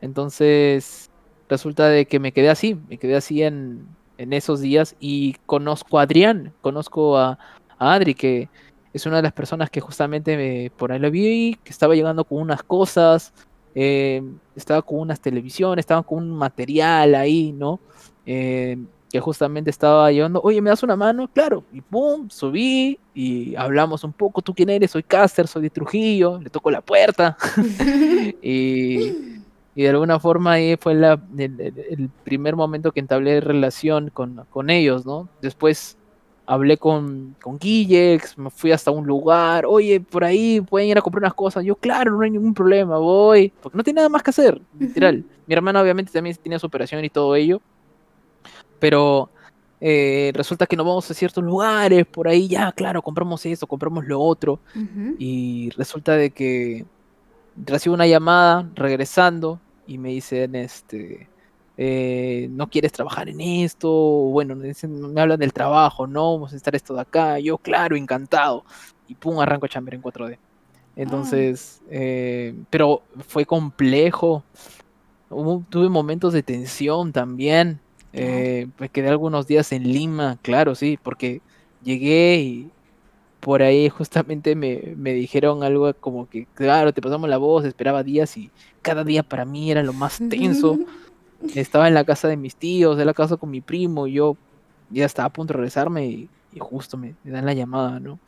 Entonces, resulta de que me quedé así, me quedé así en, en esos días y conozco a Adrián, conozco a, a Adri, que es una de las personas que justamente por ahí lo vi, que estaba llegando con unas cosas, eh, estaba con unas televisiones, estaba con un material ahí, ¿no? Eh, que justamente estaba llevando, oye, ¿me das una mano? Claro, y pum, subí y hablamos un poco, ¿tú quién eres? Soy Caster, soy de Trujillo, le toco la puerta. y, de alguna forma ahí fue la, el, primer momento que entablé relación con, con ellos, ¿no? Después hablé con, con Guillex, me fui hasta un lugar, oye, por ahí pueden ir a comprar unas cosas. Yo, claro, no hay ningún problema, voy, porque no tiene nada más que hacer, literal. Mi hermana obviamente también tenía su operación y todo ello, pero eh, resulta que nos vamos a ciertos lugares, por ahí ya, claro, compramos esto, compramos lo otro, y resulta de que recibo una llamada regresando y me dicen, este, eh, no quieres trabajar en esto, bueno, me hablan del trabajo, no, vamos a estar esto de acá, yo claro, encantado, y pum, arranco Chamber en 4D. Entonces, eh, pero fue complejo, tuve momentos de tensión también, eh, me quedé algunos días en Lima, claro, sí, porque llegué y por ahí justamente me, me, dijeron algo como que, claro, te pasamos la voz, esperaba días y cada día para mí era lo más tenso. estaba en la casa de mis tíos, en la casa con mi primo, y yo ya estaba a punto de regresarme y, justo me, dan la llamada, ¿no?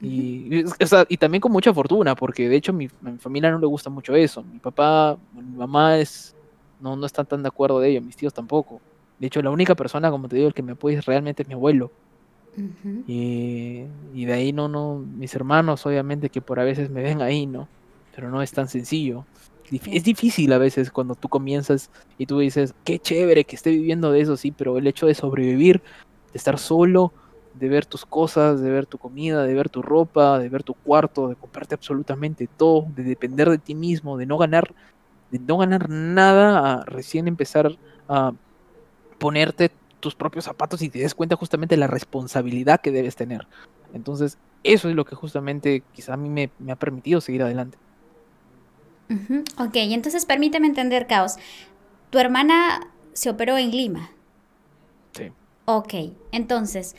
Y, y también con mucha fortuna, porque de hecho mi, a mi familia no le gusta mucho eso. Mi papá, mi mamá es no, no están tan de acuerdo de ello, mis tíos tampoco. De hecho, la única persona, como te digo, el que me apoya realmente es mi abuelo. y, y, de ahí no, no, mis hermanos, obviamente, que por a veces me ven ahí, ¿no? Pero no es tan sencillo es difícil a veces cuando tú comienzas y tú dices, qué chévere que esté viviendo de eso, sí, pero el hecho de sobrevivir, de estar solo, de ver tus cosas, de ver tu comida, de ver tu ropa, de ver tu cuarto, de comprarte absolutamente todo, de depender de ti mismo, de no ganar, de no ganar nada, a recién empezar a ponerte tus propios zapatos y te des cuenta justamente de la responsabilidad que debes tener. Entonces, eso es lo que justamente quizá a mí me, me ha permitido seguir adelante. Ok, entonces permíteme entender, Caos. Tu hermana se operó en Lima. Sí. Ok, entonces,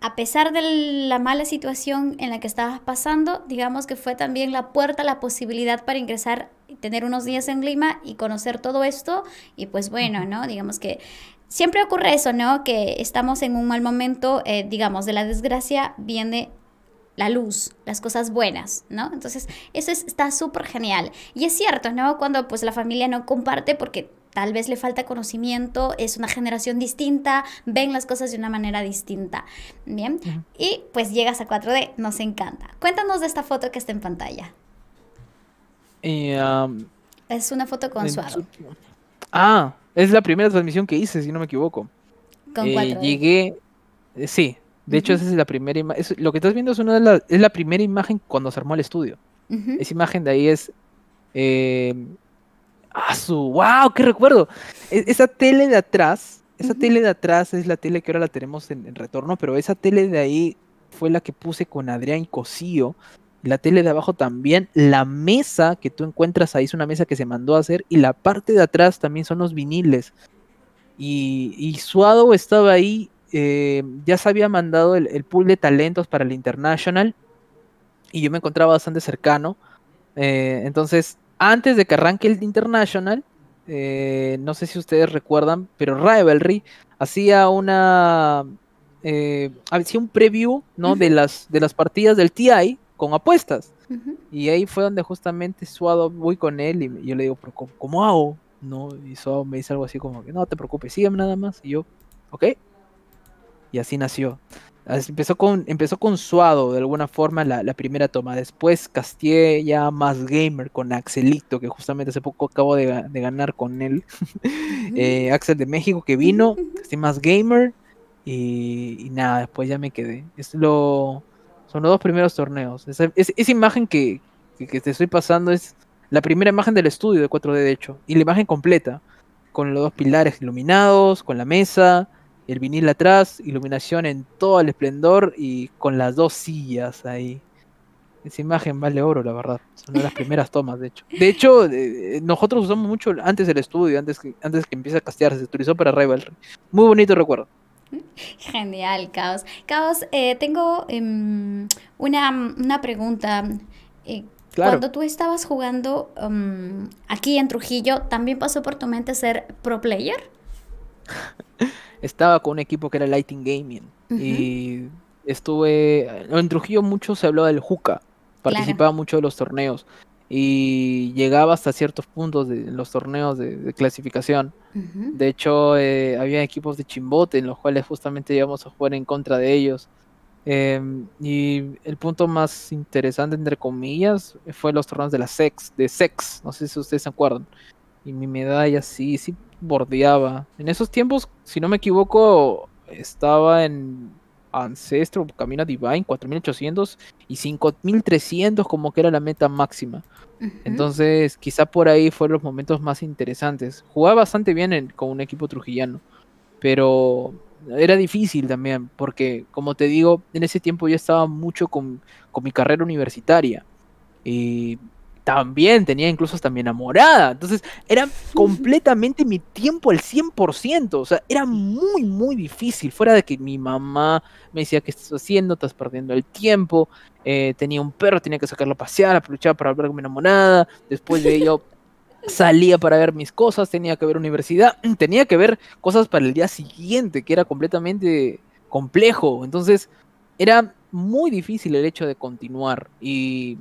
a pesar de la mala situación en la que estabas pasando, digamos que fue también la puerta, la posibilidad para ingresar y tener unos días en Lima y conocer todo esto. Y pues bueno, ¿no? Digamos que siempre ocurre eso, ¿no? Que estamos en un mal momento, eh, digamos, de la desgracia viene la luz, las cosas buenas, ¿no? Entonces, eso está súper genial. Y es cierto, ¿no? Cuando pues la familia no comparte porque tal vez le falta conocimiento, es una generación distinta, ven las cosas de una manera distinta. Bien, y pues llegas a 4D, nos encanta. Cuéntanos de esta foto que está en pantalla. es una foto con Suado. Ah, es la primera transmisión que hice, si no me equivoco. Con 4D. Eh, llegué, eh, sí, de hecho esa es la primera imagen, lo que estás viendo es, una de las, es la primera imagen cuando se armó el estudio. Esa imagen de ahí es... Eh, ¡Ah, su! ¡Wow! ¡Qué recuerdo! E, esa tele de atrás, esa tele de atrás es la tele que ahora la tenemos en, retorno, pero esa tele de ahí fue la que puse con Adrián Cosío. La tele de abajo también. La mesa que tú encuentras ahí es una mesa que se mandó a hacer. Y la parte de atrás también son los viniles. Y, Suado estaba ahí. Eh, ya se había mandado el, el, pool de talentos para el International. Y yo me encontraba bastante cercano. Eh, entonces antes de que arranque el International, eh, no sé si ustedes recuerdan, pero Rivalry hacía una eh, hacía un preview ¿no? de las de las partidas del TI con apuestas. Y ahí fue donde justamente Suado voy con él y yo le digo, ¿cómo, cómo hago? ¿No? Y Suado me dice algo así como que no te preocupes, sígueme nada más. Y yo, ok. Y así nació. Empezó con, empezó con Suado de alguna forma la, primera toma. Después castié ya más gamer con Axelito, que justamente hace poco acabo de, ganar con él. Eh, Axel de México que vino, casté más gamer. Y, nada, después ya me quedé. Es lo, son los dos primeros torneos. Esa, esa imagen que, que, te estoy pasando es la primera imagen del estudio de 4D, de hecho. Y la imagen completa. Con los dos pilares iluminados, con la mesa el vinil atrás, iluminación en todo el esplendor y con las dos sillas ahí. Esa imagen vale oro, la verdad. Son una de las primeras tomas, de hecho. De hecho, eh, nosotros usamos mucho antes del estudio, antes que, antes que empiece a castearse, se utilizó para Rivalry. Muy bonito recuerdo. Genial, Caos. Caos, eh, tengo em, una, pregunta. Eh, cuando tú estabas jugando em, aquí en Trujillo, ¿también pasó por tu mente ser pro player? estaba con un equipo que era Lighting Gaming. Y estuve. En Trujillo mucho se habló del Juca. Participaba mucho de los torneos. Y llegaba hasta ciertos puntos de los torneos de, clasificación. De hecho, eh, había equipos de chimbote en los cuales justamente íbamos a jugar en contra de ellos. Em, y el punto más interesante, entre comillas, fue los torneos de la Sex, de Sex. No sé si ustedes se acuerdan. Y mi medalla sí, sí bordeaba. En esos tiempos, si no me equivoco, estaba en Ancestro, Camino Divine, 4800 y 5300 como que era la meta máxima. Entonces, quizá por ahí fueron los momentos más interesantes. Jugaba bastante bien con un equipo trujillano, pero era difícil también, porque como te digo, en ese tiempo yo estaba mucho con, con mi carrera universitaria. Y también tenía incluso hasta mi enamorada. Entonces era completamente mi tiempo al 100%. O sea, era muy, muy difícil. Fuera de que mi mamá me decía, ¿qué estás haciendo? Estás perdiendo el tiempo. Eh, tenía un perro, tenía que sacarlo a pasear, aprovechar para hablar con mi enamorada. Después de ello salía para ver mis cosas, tenía que ver universidad, tenía que ver cosas para el día siguiente, que era completamente complejo. Entonces era muy difícil el hecho de continuar. Y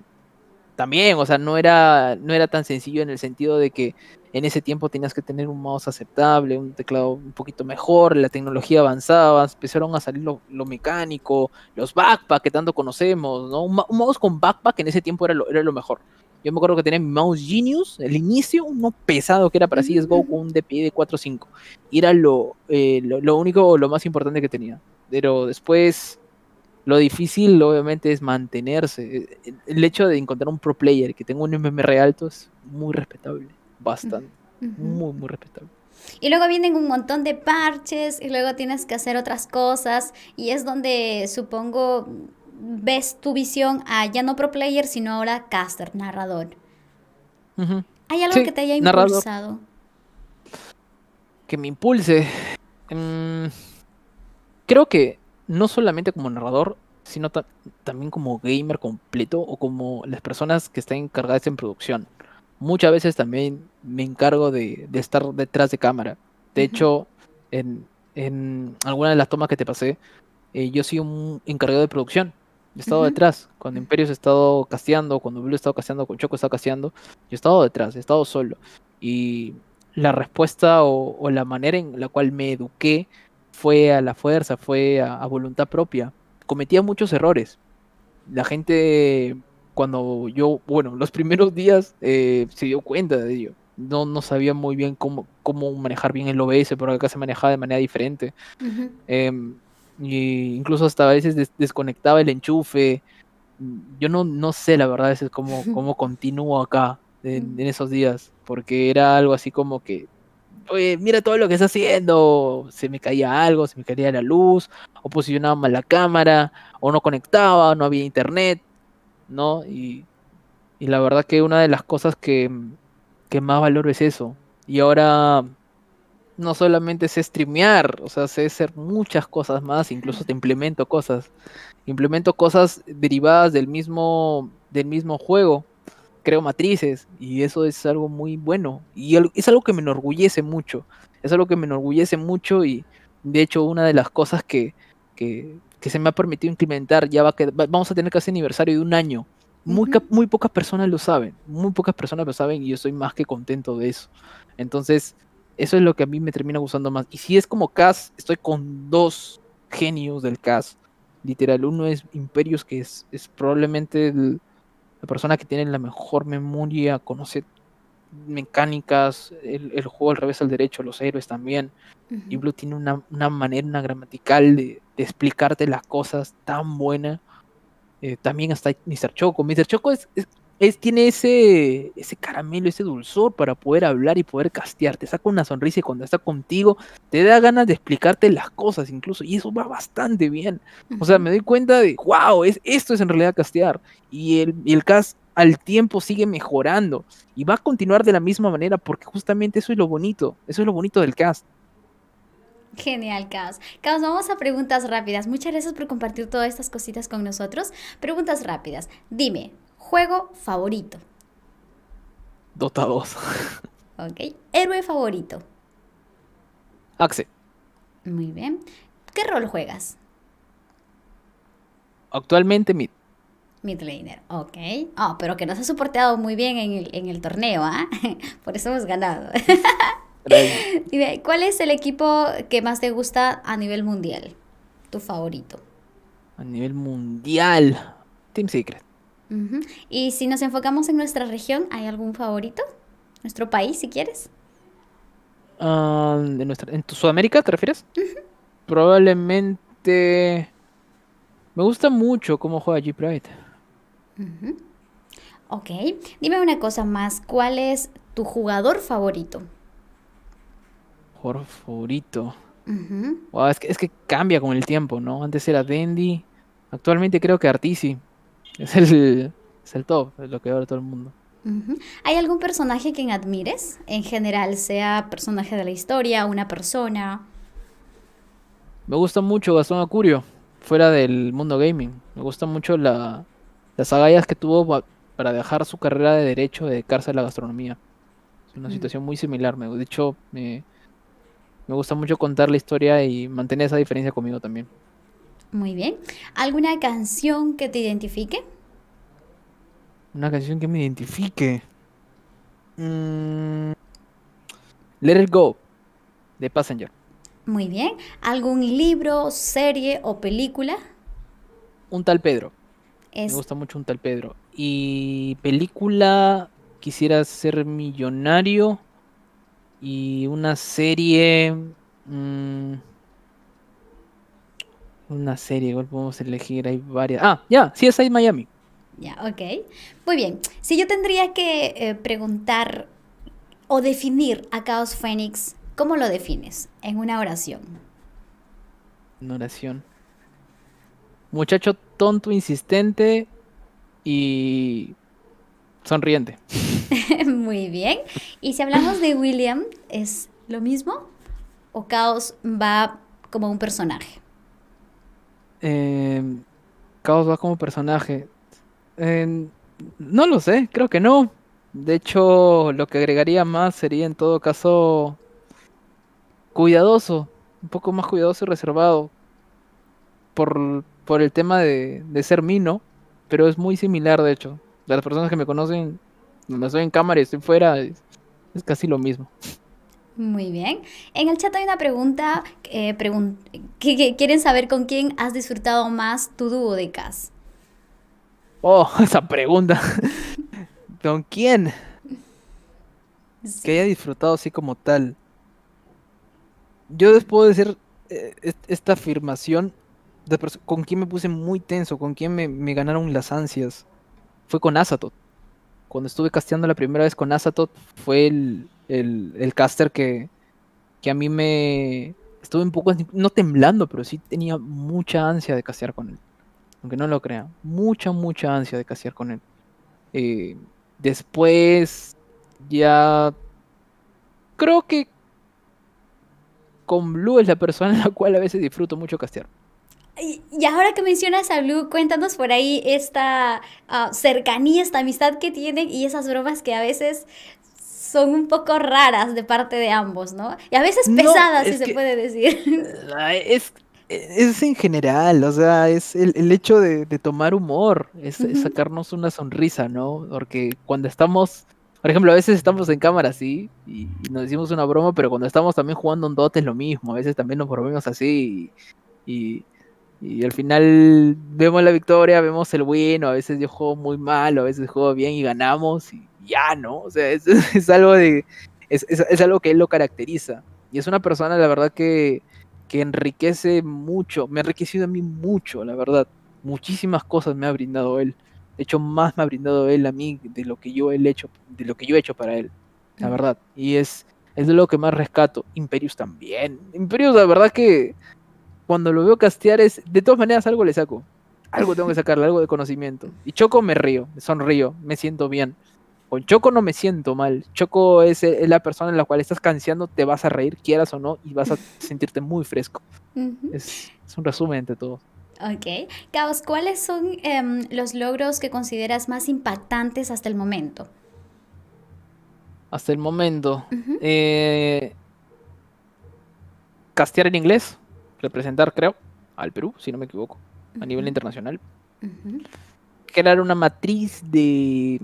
también, o sea, no era, no era tan sencillo en el sentido de que en ese tiempo tenías que tener un mouse aceptable, un teclado un poquito mejor, la tecnología avanzaba, empezaron a salir lo, mecánico, los backpack que tanto conocemos, ¿no? Un, mouse con backpack en ese tiempo era lo, era lo mejor. Yo me acuerdo que tenía mi mouse Genius, el inicio, uno pesado que era para CSGO con un DPI de 4.5. Y era lo, eh, lo, lo único o lo más importante que tenía. Pero después lo difícil, obviamente, es mantenerse. El hecho de encontrar un pro player que tenga un MMR alto es muy respetable. Bastante. Muy, muy respetable. Y luego vienen un montón de parches y luego tienes que hacer otras cosas y es donde supongo ves tu visión a ya no pro player, sino ahora caster, narrador. ¿Hay algo que te haya impulsado? Que me impulse. Mm, creo que no solamente como narrador, sino también como gamer completo o como las personas que están encargadas en producción. Muchas veces también me encargo de, estar detrás de cámara. De hecho, en, en alguna de las tomas que te pasé, eh, yo soy un encargado de producción. He estado detrás. Cuando Imperios ha estado casteando, cuando Blue ha estado casteando, con Choco está casteando, yo he estado detrás, he estado solo. Y la respuesta o, o la manera en la cual me eduqué fue a la fuerza, fue a, a voluntad propia. Cometía muchos errores. La gente, cuando yo, bueno, los primeros días eh, se dio cuenta de ello. No, no sabía muy bien cómo, cómo manejar bien el OBS, porque acá se manejaba de manera diferente. Em, y incluso hasta a veces des- desconectaba el enchufe. Yo no, no sé la verdad veces cómo, cómo continúo acá en, en esos días, porque era algo así como que, mira todo lo que está haciendo, se me caía algo, se me caía la luz, o posicionaba mal la cámara, o no conectaba, o no había internet, ¿no? Y, y la verdad que una de las cosas que, que más valoro es eso. Y ahora no solamente sé streamear, o sea, sé hacer muchas cosas más, incluso te implemento cosas. Implemento cosas derivadas del mismo, del mismo juego. Creo matrices y eso es algo muy bueno. Y es algo que me enorgullece mucho. Es algo que me enorgullece mucho y de hecho una de las cosas que, que, que se me ha permitido implementar, ya va va- vamos a tener casi aniversario de un año. Muy, Ujú. muy pocas personas lo saben, muy pocas personas lo saben y yo estoy más que contento de eso. Entonces, eso es lo que a mí me termina gustando más. Y si es como CAS, estoy con dos genios del CAS. Literal, uno es Imperius, que es, es probablemente el- la persona que tiene la mejor memoria, conoce mecánicas, el, el juego al revés al derecho, los héroes también. Y. Blue tiene una, una manera, una gramatical de, de explicarte las cosas tan buena. Eh, también está Mr. Choco. Mr. Choco es, es- es- tiene ese, ese caramelo, ese dulzor para poder hablar y poder castear. Te saca una sonrisa y cuando está contigo te da ganas de explicarte las cosas incluso. Y eso va bastante bien. O sea, me doy cuenta de, wow, es, esto es en realidad castear. Y el, y el cast al tiempo sigue mejorando. Y va a continuar de la misma manera porque justamente eso es lo bonito. Eso es lo bonito del cast. Genial, Caos. Caos, vamos a preguntas rápidas. Muchas gracias por compartir todas estas cositas con nosotros. Preguntas rápidas. Dime, juego favorito. Dota 2. ¿Ok? Héroe favorito. Axe. Muy bien. ¿Qué rol juegas? Actualmente mid. Mid laner. Ok. Ah, pero que nos ha soportado muy bien en el, en el torneo, ¿ah? Por eso hemos ganado. Dime, ¿cuál es el equipo que más te gusta a nivel mundial? Tu favorito. A nivel mundial. Team Secret. Y si nos enfocamos en nuestra región, ¿hay algún favorito? ¿Nuestro país, si quieres? Ah, de nuestra, ¿En tu Sudamérica te refieres? Probablemente. Me gusta mucho cómo juega G-Pride. Ujú. Ok. Dime una cosa más. ¿Cuál es tu jugador favorito? Jugador favorito. Wow, es, que, es que cambia con el tiempo, ¿no? Antes era Dendy. Actualmente creo que Artisi. Es el, es el top, es lo que ahora todo el mundo. ¿Hay algún personaje que admires? En general, sea personaje de la historia, una persona. Me gusta mucho Gastón Acurio, fuera del mundo gaming. Me gusta mucho la, las agallas que tuvo pa- para dejar su carrera de derecho, de dedicarse a la gastronomía. Es una Mm. situación muy similar. Me, de hecho, me, me gusta mucho contar la historia y mantener esa diferencia conmigo también. Muy bien. ¿Alguna canción que te identifique? Una canción que me identifique. Mm, Let It Go, de Passenger. Muy bien. ¿Algún libro, serie o película? Un tal Pedro. Es Me gusta mucho un tal Pedro. Y película, quisiera ser millonario. Y una serie. mm, una serie, igual podemos elegir, hay varias. Ah, ya, sí, es ahí Miami. Ya, ok. Muy bien. Si yo tendría que eh, preguntar o definir a Chaos Phoenix, ¿cómo lo defines? En una oración. Una oración. Muchacho tonto, insistente y sonriente. Muy bien. Y si hablamos de William, ¿es lo mismo? ¿O Chaos va como un personaje? Eh, Caos va como personaje. Eh, no lo sé, creo que no. De hecho, lo que agregaría más sería en todo caso cuidadoso, un poco más cuidadoso y reservado. por, por el tema de, de ser Mino, pero es muy similar, de hecho. De las personas que me conocen, cuando estoy en cámara y estoy fuera, es casi lo mismo. Muy bien. En el chat hay una pregunta eh, pregun que, que quieren saber con quién has disfrutado más tu dúo de Cas. Oh, esa pregunta. ¿Con quién? Que haya disfrutado así como tal. Yo les puedo decir eh, est- esta afirmación de con quién me puse muy tenso, con quién me, me ganaron las ansias. Fue con Azatoth. Cuando estuve casteando la primera vez con Azatoth, fue el, el, el caster que, que a mí me... Estuve un poco, no temblando, pero sí tenía mucha ansia de castear con él. Aunque no lo crean. Mucha, mucha ansia de castear con él. Eh, después, ya... Creo que con Blue es la persona en la cual a veces disfruto mucho castear. Y, y ahora que mencionas a Blue, cuéntanos por ahí esta ah, cercanía, esta amistad que tienen y esas bromas que a veces son un poco raras de parte de ambos, ¿no? Y a veces No, pesadas, si se que- puede decir. Es, es en general, o sea, es el, el hecho de, de tomar humor, es, sacarnos una sonrisa, ¿no? Porque cuando estamos, por ejemplo, a veces estamos en cámara, sí, y, y nos decimos una broma, pero cuando estamos también jugando un Dota es lo mismo, a veces también nos bromemos así, y, y, y al final vemos la victoria, vemos el win, o a veces yo juego muy mal, o a veces juego bien y ganamos, y ya, ¿no? O sea, es, es algo de, es, es, es algo que él lo caracteriza, y es una persona, la verdad, que que enriquece mucho, me ha enriquecido a mí mucho, la verdad. Muchísimas cosas me ha brindado él. De hecho, más me ha brindado él a mí de lo que yo he hecho, de lo que yo he hecho para él, la Mm. verdad. Y es, es de lo que más rescato. Imperius también. Imperius, la verdad que cuando lo veo castear es, de todas maneras, algo le saco. Algo tengo que sacarle, algo de conocimiento. Y Choco me río, me sonrío, me siento bien. Con Choco no me siento mal. Choco es, es la persona en la cual estás canseando, te vas a reír, quieras o no, y vas a sentirte muy fresco. Es, es un resumen entre todos. Ok. Caos, ¿cuáles son em, los logros que consideras más impactantes hasta el momento? Hasta el momento. Eh, castear en inglés, representar, creo, al Perú, si no me equivoco, a nivel internacional. Crear una matriz de,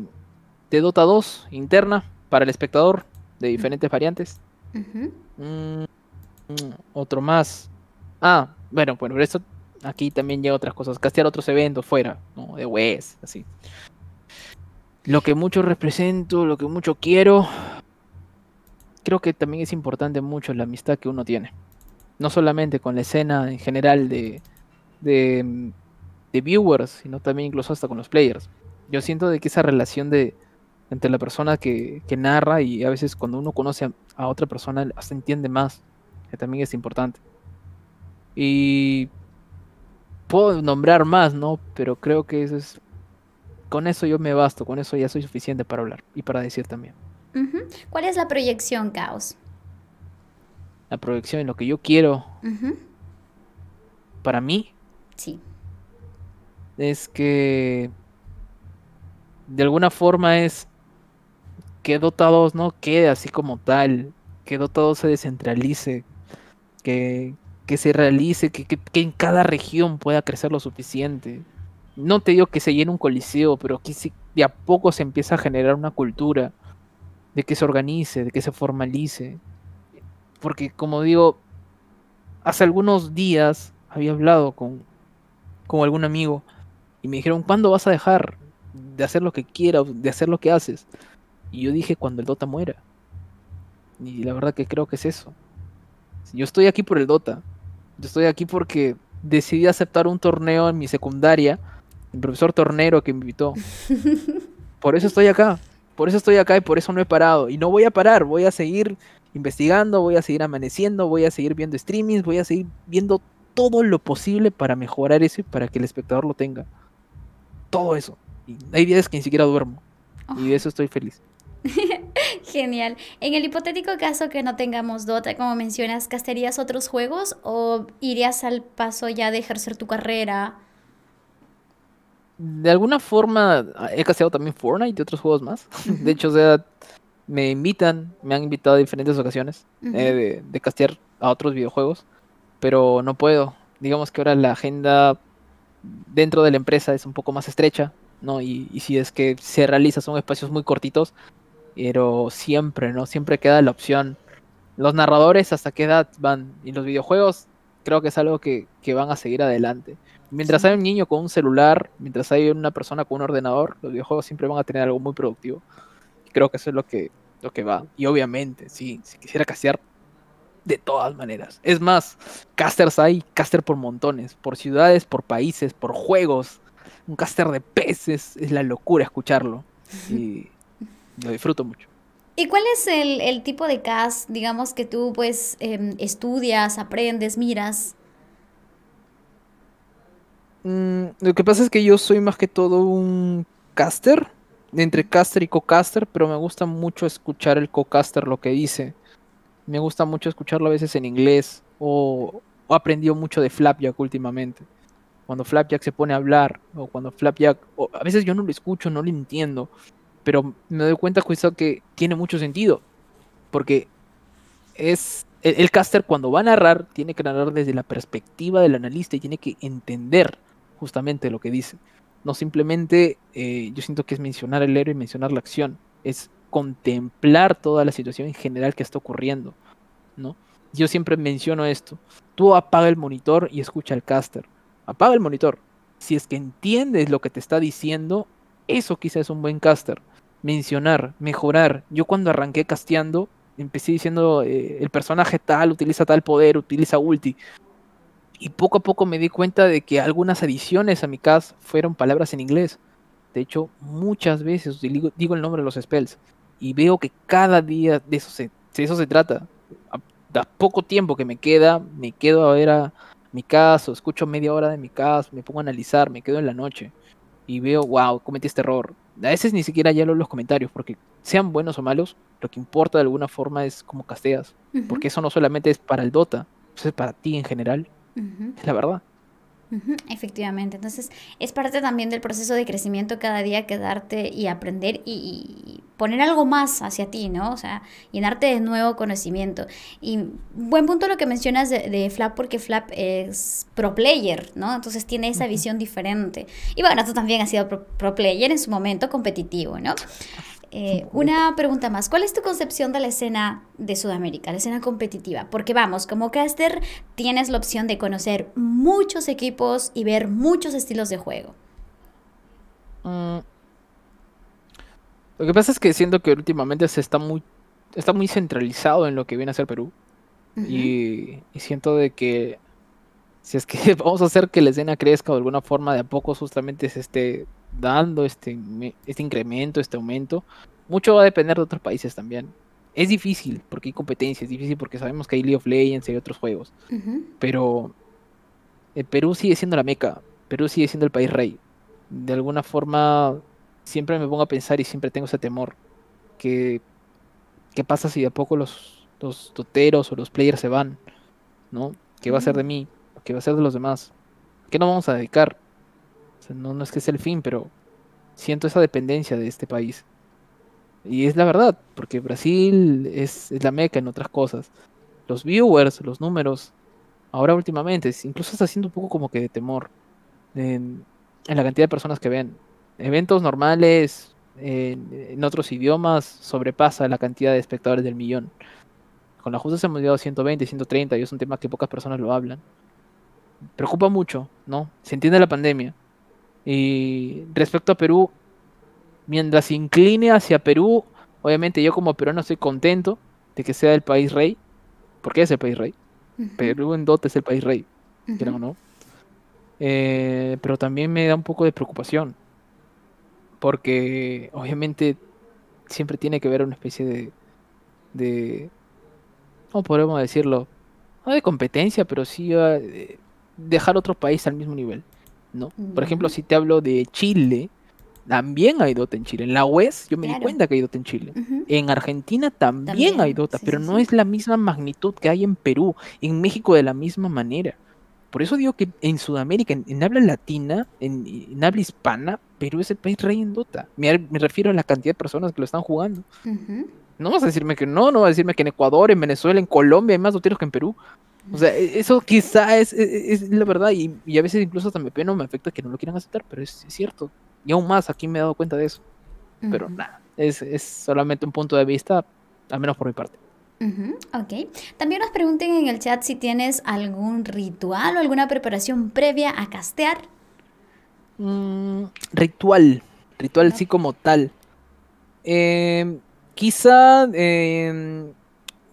de Dota 2 interna para el espectador de diferentes variantes. Mm, mm, otro más. Ah, bueno, bueno, pero esto aquí también llega otras cosas. Castear otros eventos fuera, ¿no? De WES, así. Lo que mucho represento, lo que mucho quiero. Creo que también es importante mucho la amistad que uno tiene. No solamente con la escena en general de, de, de viewers, sino también incluso hasta con los players. Yo siento de que esa relación de entre la persona que, que narra y a veces cuando uno conoce a, a otra persona hasta entiende más, que también es importante. Y puedo nombrar más, ¿no? Pero creo que eso es... Con eso yo me basto, con eso ya soy suficiente para hablar y para decir también. ¿Cuál es la proyección, Caos? La proyección, lo que yo quiero Ujú. para mí Sí. es que de alguna forma es que Dota 2 no quede así como tal, que Dota 2 se descentralice, que, que se realice, que, que- en cada región pueda crecer lo suficiente. No te digo que se llene un coliseo, pero que sí- de a poco se empieza a generar una cultura, de que se organice, de que se formalice. Porque como digo, hace algunos días había hablado con, con algún amigo y me dijeron, ¿cuándo vas a dejar de hacer lo que quieras, de hacer lo que haces? Y yo dije, cuando el Dota muera. Y la verdad que creo que es eso. Yo estoy aquí por el Dota. Yo estoy aquí porque decidí aceptar un torneo en mi secundaria. El profesor Tornero que me invitó. Por eso estoy acá. Por eso estoy acá y por eso no he parado. Y no voy a parar. Voy a seguir investigando, voy a seguir amaneciendo, voy a seguir viendo streamings, voy a seguir viendo todo lo posible para mejorar eso y para que el espectador lo tenga. Todo eso. Y hay días que ni siquiera duermo. Y de eso estoy feliz. Genial. En el hipotético caso que no tengamos Dota, como mencionas, ¿castearías otros juegos o irías al paso ya de ejercer tu carrera? De alguna forma he casteado también Fortnite y otros juegos más. De hecho, o sea, me invitan, me han invitado a diferentes ocasiones eh, de, de castear a otros videojuegos, pero no puedo. digamos que ahora la agenda dentro de la empresa es un poco más estrecha, ¿no? Y, si es que se realiza son espacios muy cortitos, pero siempre, ¿no? Siempre queda la opción. Los narradores hasta qué edad van y los videojuegos creo que es algo que, van a seguir adelante. Mientras hay un niño con un celular, mientras hay una persona con un ordenador, los videojuegos siempre van a tener algo muy productivo. creo que eso es lo que, lo que va. Y obviamente, sí, si quisiera castear, de todas maneras. Es más, casters hay, caster por montones, por ciudades, por países, por juegos. Un caster de peces, es la locura escucharlo. Y lo disfruto mucho. ¿Y cuál es el, tipo de cast, digamos, que tú pues em, estudias, aprendes, miras? Mm, lo que pasa es que yo soy más que todo un caster, entre caster y co-caster, pero me gusta mucho escuchar el co-caster lo que dice. Me gusta mucho escucharlo a veces en inglés o, o aprendido mucho de Flapjack últimamente. Cuando Flapjack se pone a hablar o cuando Flapjack, a veces yo no lo escucho, no lo entiendo, pero me doy cuenta que tiene mucho sentido, porque es el, caster cuando va a narrar tiene que narrar desde la perspectiva del analista y tiene que entender justamente lo que dice. No simplemente, eh, yo siento que es mencionar el héroe y mencionar la acción, es contemplar toda la situación en general que está ocurriendo, ¿no? Yo siempre menciono esto. Tú apaga el monitor y escucha al caster. Apaga el monitor. Si es que entiendes lo que te está diciendo, eso quizás es un buen caster. Mencionar, mejorar. Yo cuando arranqué casteando, empecé diciendo eh, el personaje tal, utiliza tal poder, utiliza ulti. Y poco a poco me di cuenta de que algunas adiciones a mi cast fueron palabras en inglés. De hecho, muchas veces digo, el nombre de los spells. Y veo que cada día de eso se, de eso se trata. Da poco tiempo que me queda, me quedo a ver a mi caso, escucho media hora de mi caso, me pongo a analizar, me quedo en la noche y veo, wow, cometí este error. A veces ni siquiera ya leo los comentarios, porque sean buenos o malos, lo que importa de alguna forma es cómo casteas. Porque eso no solamente es para el Dota, eso es para ti en general. Es la verdad. Efectivamente, entonces es parte también del proceso de crecimiento cada día quedarte y aprender y, poner algo más hacia ti, ¿no? O sea, llenarte de nuevo conocimiento. Y buen punto lo que mencionas de, Flap, porque Flap es pro player, ¿no? Entonces tiene esa visión diferente. Y bueno, tú también has sido pro player en su momento competitivo, ¿no? Eh, una pregunta más. ¿Cuál es tu concepción de la escena de Sudamérica, la escena competitiva? Porque vamos, como caster tienes la opción de conocer muchos equipos y ver muchos estilos de juego. Mm. Lo que pasa es que siento que últimamente se está muy, está muy centralizado en lo que viene a ser Perú. y, y siento de que si es que vamos a hacer que la escena crezca de alguna forma, de a poco justamente se esté dando este, este incremento, este aumento, mucho va a depender de otros países también. Es difícil porque hay competencia, es difícil porque sabemos que hay League of Legends y otros juegos. Pero el Perú sigue siendo la meca, Perú sigue siendo el país rey. De alguna forma siempre me pongo a pensar y siempre tengo ese temor. Que, ¿Qué pasa si de a poco los, los toteros o los players se van? ¿No? ¿Qué va a ser de mí? ¿Qué va a ser de los demás? ¿Qué nos vamos a dedicar? No, es que sea el fin, pero siento esa dependencia de este país. Y es la verdad, porque Brasil es, la meca en otras cosas. Los viewers, los números, ahora últimamente, incluso está haciendo un poco como que de temor en, la cantidad de personas que ven. Eventos normales en, otros idiomas sobrepasa la cantidad de espectadores del millón. Con la justa hemos llegado a 120, 130 y es un tema que pocas personas lo hablan. Preocupa mucho, ¿no? Se entiende la pandemia, y respecto a Perú, mientras se incline hacia Perú, obviamente yo como peruano estoy contento de que sea el país rey, porque es el país rey. Perú en Dota es el país rey, uh no. Eh, pero también me da un poco de preocupación, porque obviamente siempre tiene que haber una especie de, de ¿cómo podemos decirlo? No de competencia, pero sí uh, dejar otro país al mismo nivel. ¿No? Por ejemplo, si te hablo de Chile, también hay Dota en Chile. En la UES yo me di cuenta que hay Dota en Chile. En Argentina también, hay Dota, pero no es la misma magnitud que hay en Perú, en México de la misma manera. Por eso digo que en Sudamérica, en, habla latina, en, habla hispana, Perú es el país rey en Dota. Me, refiero a la cantidad de personas que lo están jugando. No vas a decirme que no, no vas a decirme que en Ecuador, en Venezuela, en Colombia hay más doteros que en Perú. O sea, e, eso quizá es, e, e, es, la verdad y, a veces incluso hasta me pena me afecta que no lo quieran aceptar, pero es, cierto. Y aún más, aquí me he dado cuenta de eso. Pero nada, es, es solamente un punto de vista, al menos por mi parte. ok. También nos pregunten en el chat si tienes algún ritual o alguna preparación previa a castear. Mm, ritual. Ritual sí como tal. Eh, quizá eh,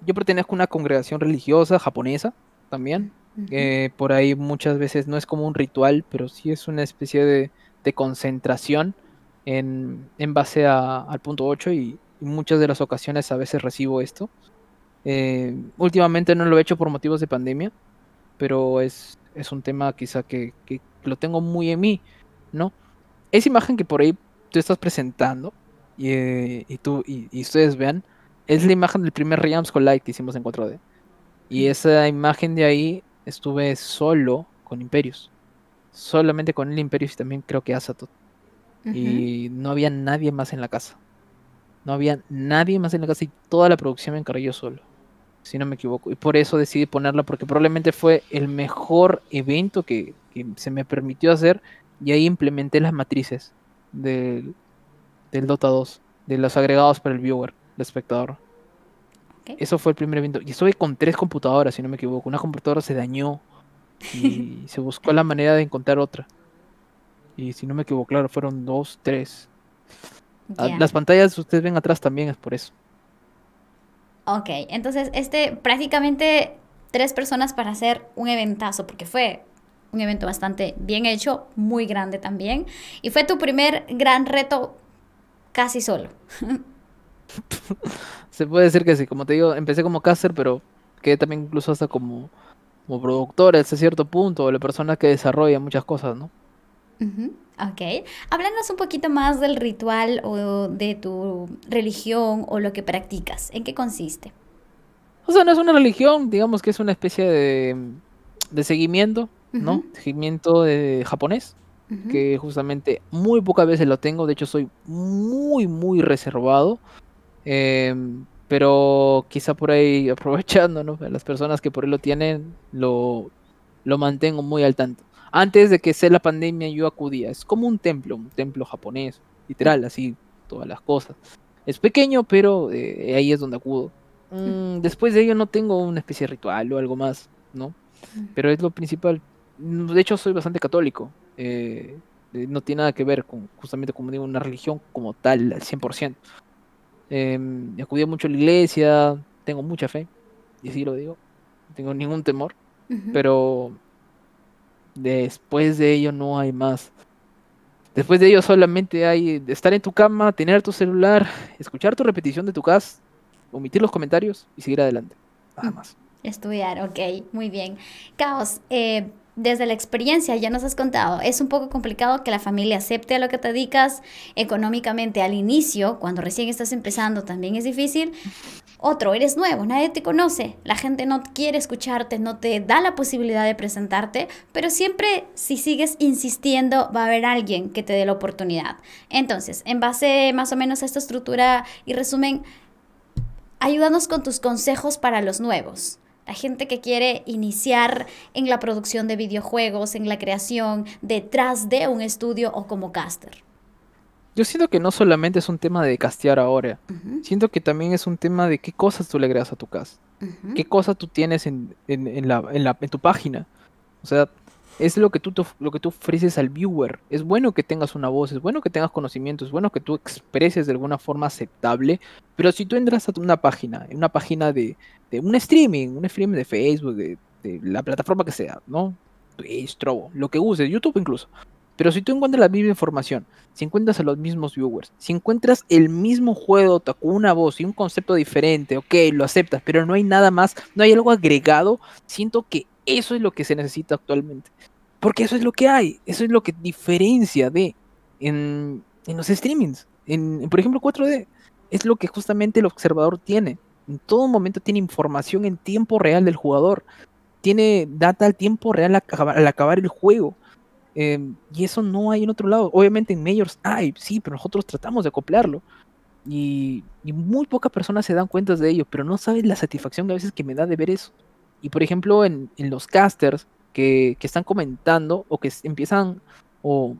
yo pertenezco a una congregación religiosa japonesa también. Eh, por ahí muchas veces no es como un ritual, pero sí es una especie de, concentración en, base al punto 8 y, muchas de las ocasiones a veces recibo esto. Eh, últimamente no lo he hecho por motivos de pandemia, pero es, es un tema quizá que, lo tengo muy en mí, ¿no? Esa imagen que por ahí tú estás presentando y, eh, tú y ustedes vean, es la imagen del primer Realms Collide que hicimos en 4D. Y esa imagen de ahí estuve solo con Imperius. Solamente con el Imperius y también creo que Azatoth. Y no había nadie más en la casa. No había nadie más en la casa y toda la producción me encargué yo solo. Si no me equivoco. Y por eso decidí ponerla porque probablemente fue el mejor evento que, se me permitió hacer. Y ahí implementé las matrices del, del Dota 2. De los agregados para el viewer el espectador. Eso fue el primer evento. Y estuve con tres computadoras, si no me equivoco. Una computadora se dañó y se buscó la manera de encontrar otra. Y si no me equivoco, claro, fueron dos, tres. Ah, las pantallas ustedes ven atrás también es por eso. Ok, entonces este prácticamente tres personas para hacer un eventazo, porque fue un evento bastante bien hecho, muy grande también. Y fue tu primer gran reto casi solo. Se puede decir que sí, como te digo, empecé como caster, pero quedé también incluso hasta como, como productor hasta cierto punto, o la persona que desarrolla muchas cosas, ¿no? Ok. Háblanos un poquito más del ritual o de tu religión o lo que practicas. ¿En qué consiste? O sea, no es una religión, digamos que es una especie de, de seguimiento, ¿no? Seguimiento de japonés, que justamente muy pocas veces lo tengo, de hecho soy muy, muy reservado. Em, pero quizá por ahí aprovechando, ¿no? Las personas que por ahí lo tienen, lo, lo mantengo muy al tanto. Antes de que sea la pandemia yo acudía. Es como un templo, un templo japonés, literal, así, todas las cosas. Es pequeño, pero eh, ahí es donde acudo. Mm, después de ello no tengo una especie de ritual o algo más, ¿no? Pero es lo principal. De hecho, soy bastante católico. Eh, eh, no tiene nada que ver con, justamente como digo, una religión como tal, al 100%. Eh, acudí mucho a la iglesia, tengo mucha fe, y sí lo digo, no tengo ningún temor, pero después de ello no hay más. Después de ello solamente hay estar en tu cama, tener tu celular, escuchar tu repetición de tu cast, omitir los comentarios y seguir adelante. Nada más. Estudiar, ok, muy bien. Caos, eh, desde la experiencia ya nos has contado, es un poco complicado que la familia acepte a lo que te dedicas económicamente al inicio, cuando recién estás empezando también es difícil. Otro, eres nuevo, nadie te conoce, la gente no quiere escucharte, no te da la posibilidad de presentarte, pero siempre si sigues insistiendo va a haber alguien que te dé la oportunidad. Entonces, en base más o menos a esta estructura y resumen, ayúdanos con tus consejos para los nuevos la gente que quiere iniciar en la producción de videojuegos, en la creación, detrás de un estudio o como caster. Yo siento que no solamente es un tema de castear ahora, siento que también es un tema de qué cosas tú le agregas a tu cast, qué cosas tú tienes en, la, en tu página. O sea, es lo que, tú lo que tú ofreces al viewer. Es bueno que tengas una voz, es bueno que tengas conocimiento, es bueno que tú expreses de alguna forma aceptable, pero si tú entras a una página, en una página de, un streaming, un streaming de Facebook, de, la plataforma que sea, ¿no? Twitch, Trovo, lo que uses, YouTube incluso. Pero si tú encuentras la misma información, si encuentras a los mismos viewers, si encuentras el mismo juego con una voz y un concepto diferente, ok, lo aceptas, pero no hay nada más, no hay algo agregado, siento que eso es lo que se necesita actualmente. Porque eso es lo que hay, eso es lo que diferencia de en, los streamings. En, por ejemplo, 4D es lo que justamente el observador tiene. En todo momento tiene información en tiempo real del jugador. Tiene data al tiempo real al acabar el juego. Em, y eso no hay en otro lado. Obviamente en Majors hay, sí, pero nosotros tratamos de acoplarlo. Y, muy pocas personas se dan cuenta de ello, pero no sabes la satisfacción a veces que me da de ver eso Y por ejemplo, en, los casters que, que, están comentando o que empiezan o,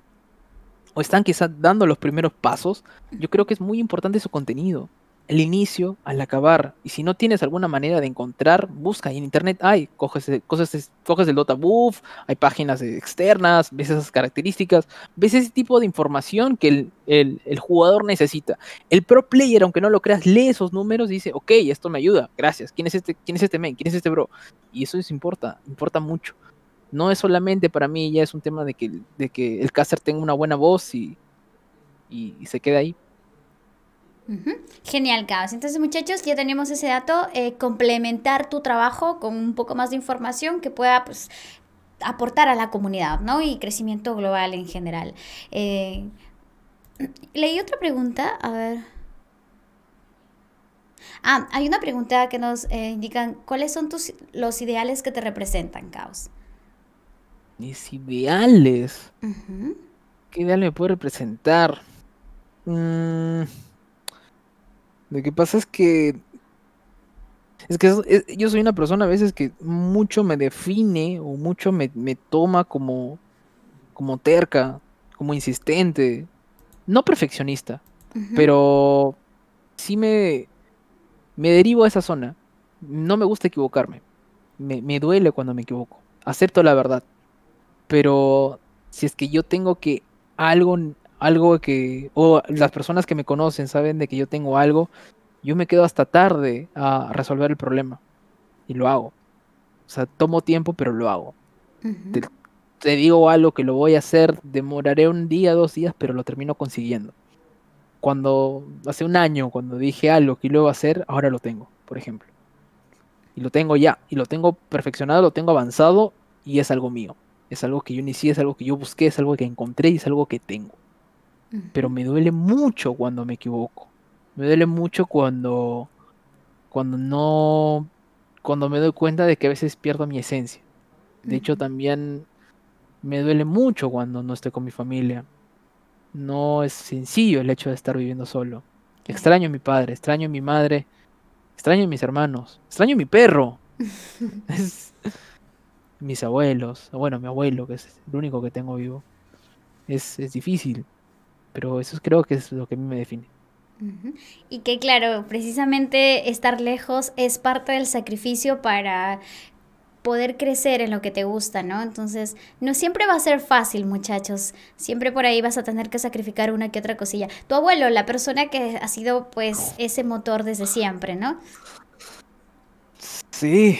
o están quizás dando los primeros pasos, yo creo que es muy importante su contenido el inicio al acabar. Y si no tienes alguna manera de encontrar, busca. En internet hay, coges, cosas, coges el Dota Buff, hay páginas externas, ves esas características, ves ese tipo de información que el, jugador necesita. El pro player, aunque no lo creas, lee esos números y dice, ok, esto me ayuda, gracias. ¿Quién es este, quién es este main? ¿Quién es este bro? Y eso es importa, importa mucho. No es solamente para mí, ya es un tema de que, de que el caster tenga una buena voz y, y se quede ahí. Genial, Caos. Entonces, muchachos, ya tenemos ese dato. Eh, complementar tu trabajo con un poco más de información que pueda pues, aportar a la comunidad, ¿no? Y crecimiento global en general. Eh, leí otra pregunta, a ver. Ah, hay una pregunta que nos eh, indican, ¿cuáles son tus, los ideales que te representan, Caos? Mis ideales. ¿Qué ideal me puede representar? Mmm... Lo que pasa es que. Es que yo soy una persona a veces que mucho me define o mucho me, toma como, como terca, como insistente. No perfeccionista, pero sí me, me derivo a esa zona. No me gusta equivocarme. Me, me duele cuando me equivoco. Acepto la verdad. Pero si es que yo tengo que algo, algo que, o las personas que me conocen saben de que yo tengo algo, yo me quedo hasta tarde a resolver el problema. Y lo hago. O sea, tomo tiempo, pero lo hago. te, digo algo que lo voy a hacer, demoraré un día, dos días, pero lo termino consiguiendo. Cuando, hace un año, cuando dije algo que lo iba a hacer, ahora lo tengo, por ejemplo. Y lo tengo ya, y lo tengo perfeccionado, lo tengo avanzado, y es algo mío. Es algo que yo inicié, es algo que yo busqué, es algo que encontré y es algo que tengo pero me duele mucho cuando me equivoco. Me duele mucho cuando, cuando no, cuando me doy cuenta de que a veces pierdo mi esencia. De hecho, también me duele mucho cuando no estoy con mi familia. No es sencillo el hecho de estar viviendo solo. Extraño a mi padre, extraño a mi madre, extraño a mis hermanos, extraño a mi perro. mis abuelos, bueno, mi abuelo, que es el único que tengo vivo. Es, es difícil pero eso creo que es lo que a mí me define. Y que claro, precisamente estar lejos es parte del sacrificio para poder crecer en lo que te gusta, ¿no? Entonces, no siempre va a ser fácil, muchachos. Siempre por ahí vas a tener que sacrificar una que otra cosilla. Tu abuelo, la persona que ha sido pues ese motor desde siempre, ¿no? Sí,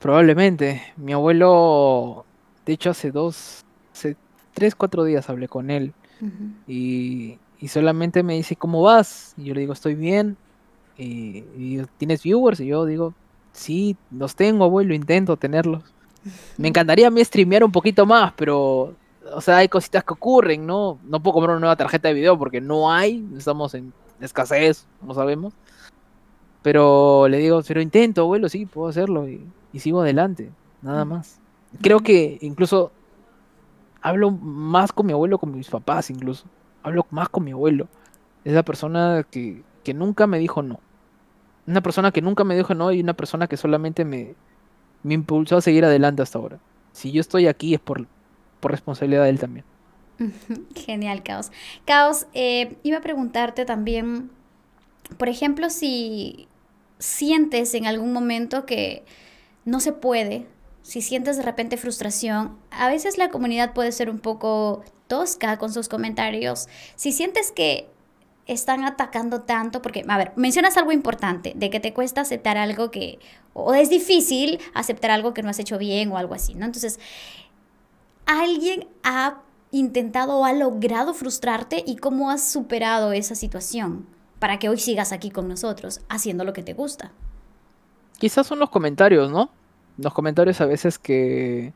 probablemente. Mi abuelo, de hecho, hace dos, hace tres, cuatro días hablé con él y, solamente me dice, ¿cómo vas? Y yo le digo, estoy bien. Y, ¿tienes viewers? Y yo digo, sí, los tengo, abuelo, intento tenerlos. Me encantaría a mí streamear un poquito más, pero, o sea, hay cositas que ocurren, ¿no? No puedo comprar una nueva tarjeta de video porque no hay, estamos en escasez, como sabemos. Pero le digo, pero intento, abuelo, sí, puedo hacerlo y, y sigo adelante, nada más. Creo que incluso hablo más con mi abuelo, con mis papás incluso. Hablo más con mi abuelo. Es la persona que, que nunca me dijo no. Una persona que nunca me dijo no y una persona que solamente me, me impulsó a seguir adelante hasta ahora. Si yo estoy aquí es por, por responsabilidad de él también. Genial, Caos. Caos, eh, iba a preguntarte también, por ejemplo, si sientes en algún momento que no se puede si sientes de repente frustración, a veces la comunidad puede ser un poco tosca con sus comentarios. Si sientes que están atacando tanto, porque, a ver, mencionas algo importante, de que te cuesta aceptar algo que, o es difícil aceptar algo que no has hecho bien o algo así, ¿no? Entonces, ¿alguien ha intentado o ha logrado frustrarte y cómo has superado esa situación para que hoy sigas aquí con nosotros haciendo lo que te gusta? Quizás son los comentarios, ¿no? Los comentarios a veces que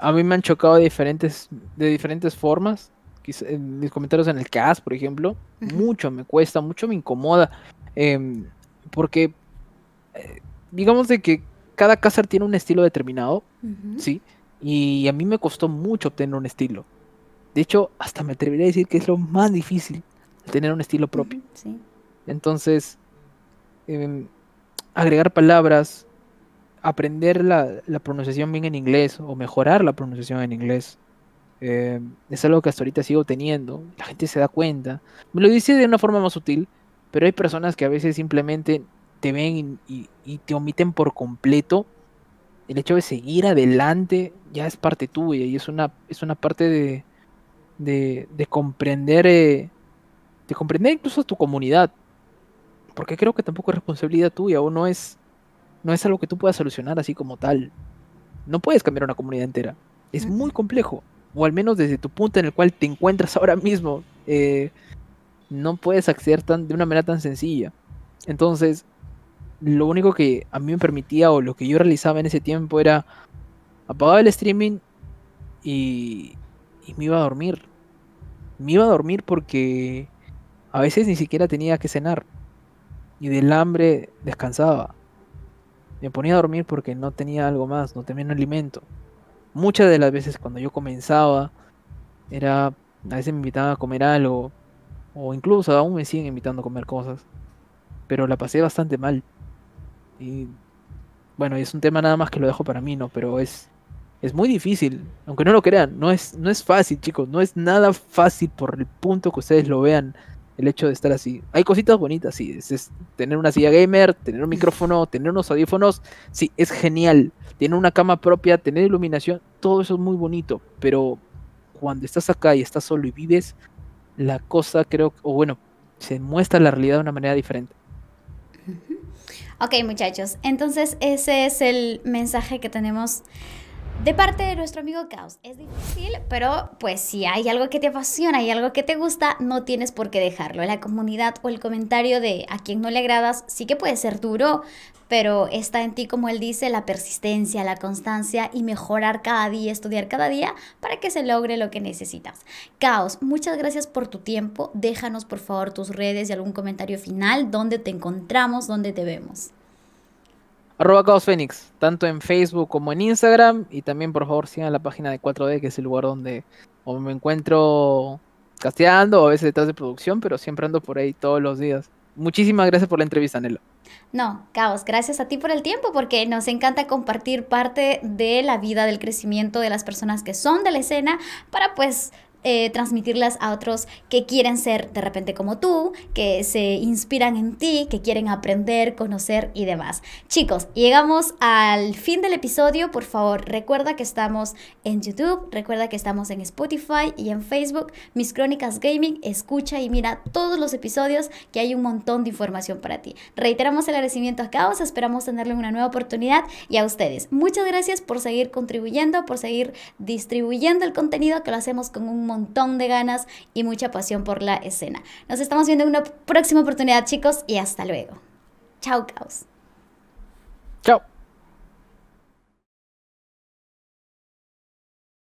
a mí me han chocado de diferentes, de diferentes formas. Mis comentarios en el cast, por ejemplo, mucho me cuesta, mucho me incomoda. Em, porque, eh, digamos de que cada caster tiene un estilo determinado, ¿sí? Y a mí me costó mucho obtener un estilo. De hecho, hasta me atrevería a decir que es lo más difícil, tener un estilo propio. Entonces, em, agregar palabras, aprender la, pronunciación bien en inglés o mejorar la pronunciación en inglés. Eh, es algo que hasta ahorita sigo teniendo. La gente se da cuenta. Me lo dice de una forma más sutil, pero hay personas que a veces simplemente te ven y, te omiten por completo. El hecho de seguir adelante ya es parte tuya y es una, es una parte de, de, comprender, eh, de comprender incluso a tu comunidad. Porque creo que tampoco es responsabilidad tuya o no es, no es algo que tú puedas solucionar así como tal. No puedes cambiar una comunidad entera. Es muy complejo. O al menos desde tu punto en el cual te encuentras ahora mismo. Eh, no puedes acceder tan, de una manera tan sencilla. Entonces, lo único que a mí me permitía o lo que yo realizaba en ese tiempo era apagar el streaming y, y me iba a dormir. Me iba a dormir porque a veces ni siquiera tenía que cenar. Y del hambre descansaba. Me ponía a dormir porque no tenía algo más, no tenía un alimento. Muchas de las veces cuando yo comenzaba, era, a veces me invitaban a comer algo, o incluso aún me siguen invitando a comer cosas. Pero la pasé bastante mal. Y bueno, es un tema nada más que lo dejo para mí, ¿no? Pero es, es muy difícil, aunque no lo crean, no es, no es fácil, chicos, no es nada fácil por el punto que ustedes lo vean el hecho de estar así. Hay cositas bonitas, sí, es, tener una silla gamer, tener un micrófono, tener unos audífonos, sí, es genial. Tener una cama propia, tener iluminación, todo eso es muy bonito, pero cuando estás acá y estás solo y vives, la cosa creo, o bueno, se muestra la realidad de una manera diferente. Ok muchachos, entonces ese es el mensaje que tenemos de parte de nuestro amigo Caos. Es difícil, pero pues si hay algo que te apasiona y algo que te gusta, no tienes por qué dejarlo. La comunidad o el comentario de a quien no le agradas sí que puede ser duro, pero está en ti, como él dice, la persistencia, la constancia y mejorar cada día, estudiar cada día para que se logre lo que necesitas. Caos, muchas gracias por tu tiempo. Déjanos por favor tus redes y algún comentario final, dónde te encontramos, dónde te vemos arroba Caos Fénix, tanto en Facebook como en Instagram. Y también, por favor, sigan la página de 4D, que es el lugar donde me encuentro casteando o a veces detrás de producción, pero siempre ando por ahí todos los días. Muchísimas gracias por la entrevista, Nela. No, Caos, gracias a ti por el tiempo, porque nos encanta compartir parte de la vida, del crecimiento de las personas que son de la escena, para pues eh, transmitirlas a otros que quieren ser de repente como tú, que se inspiran en ti, que quieren aprender, conocer y demás. Chicos, llegamos al fin del episodio. Por favor, recuerda que estamos en YouTube, recuerda que estamos en Spotify y en Facebook. Mis Crónicas Gaming, escucha y mira todos los episodios que hay un montón de información para ti. Reiteramos el agradecimiento a Caos, esperamos tenerle una nueva oportunidad y a ustedes. Muchas gracias por seguir contribuyendo, por seguir distribuyendo el contenido que lo hacemos con un montón de ganas y mucha pasión por la escena. Nos estamos viendo en una próxima oportunidad, chicos, y hasta luego. Chao, caos. Chao.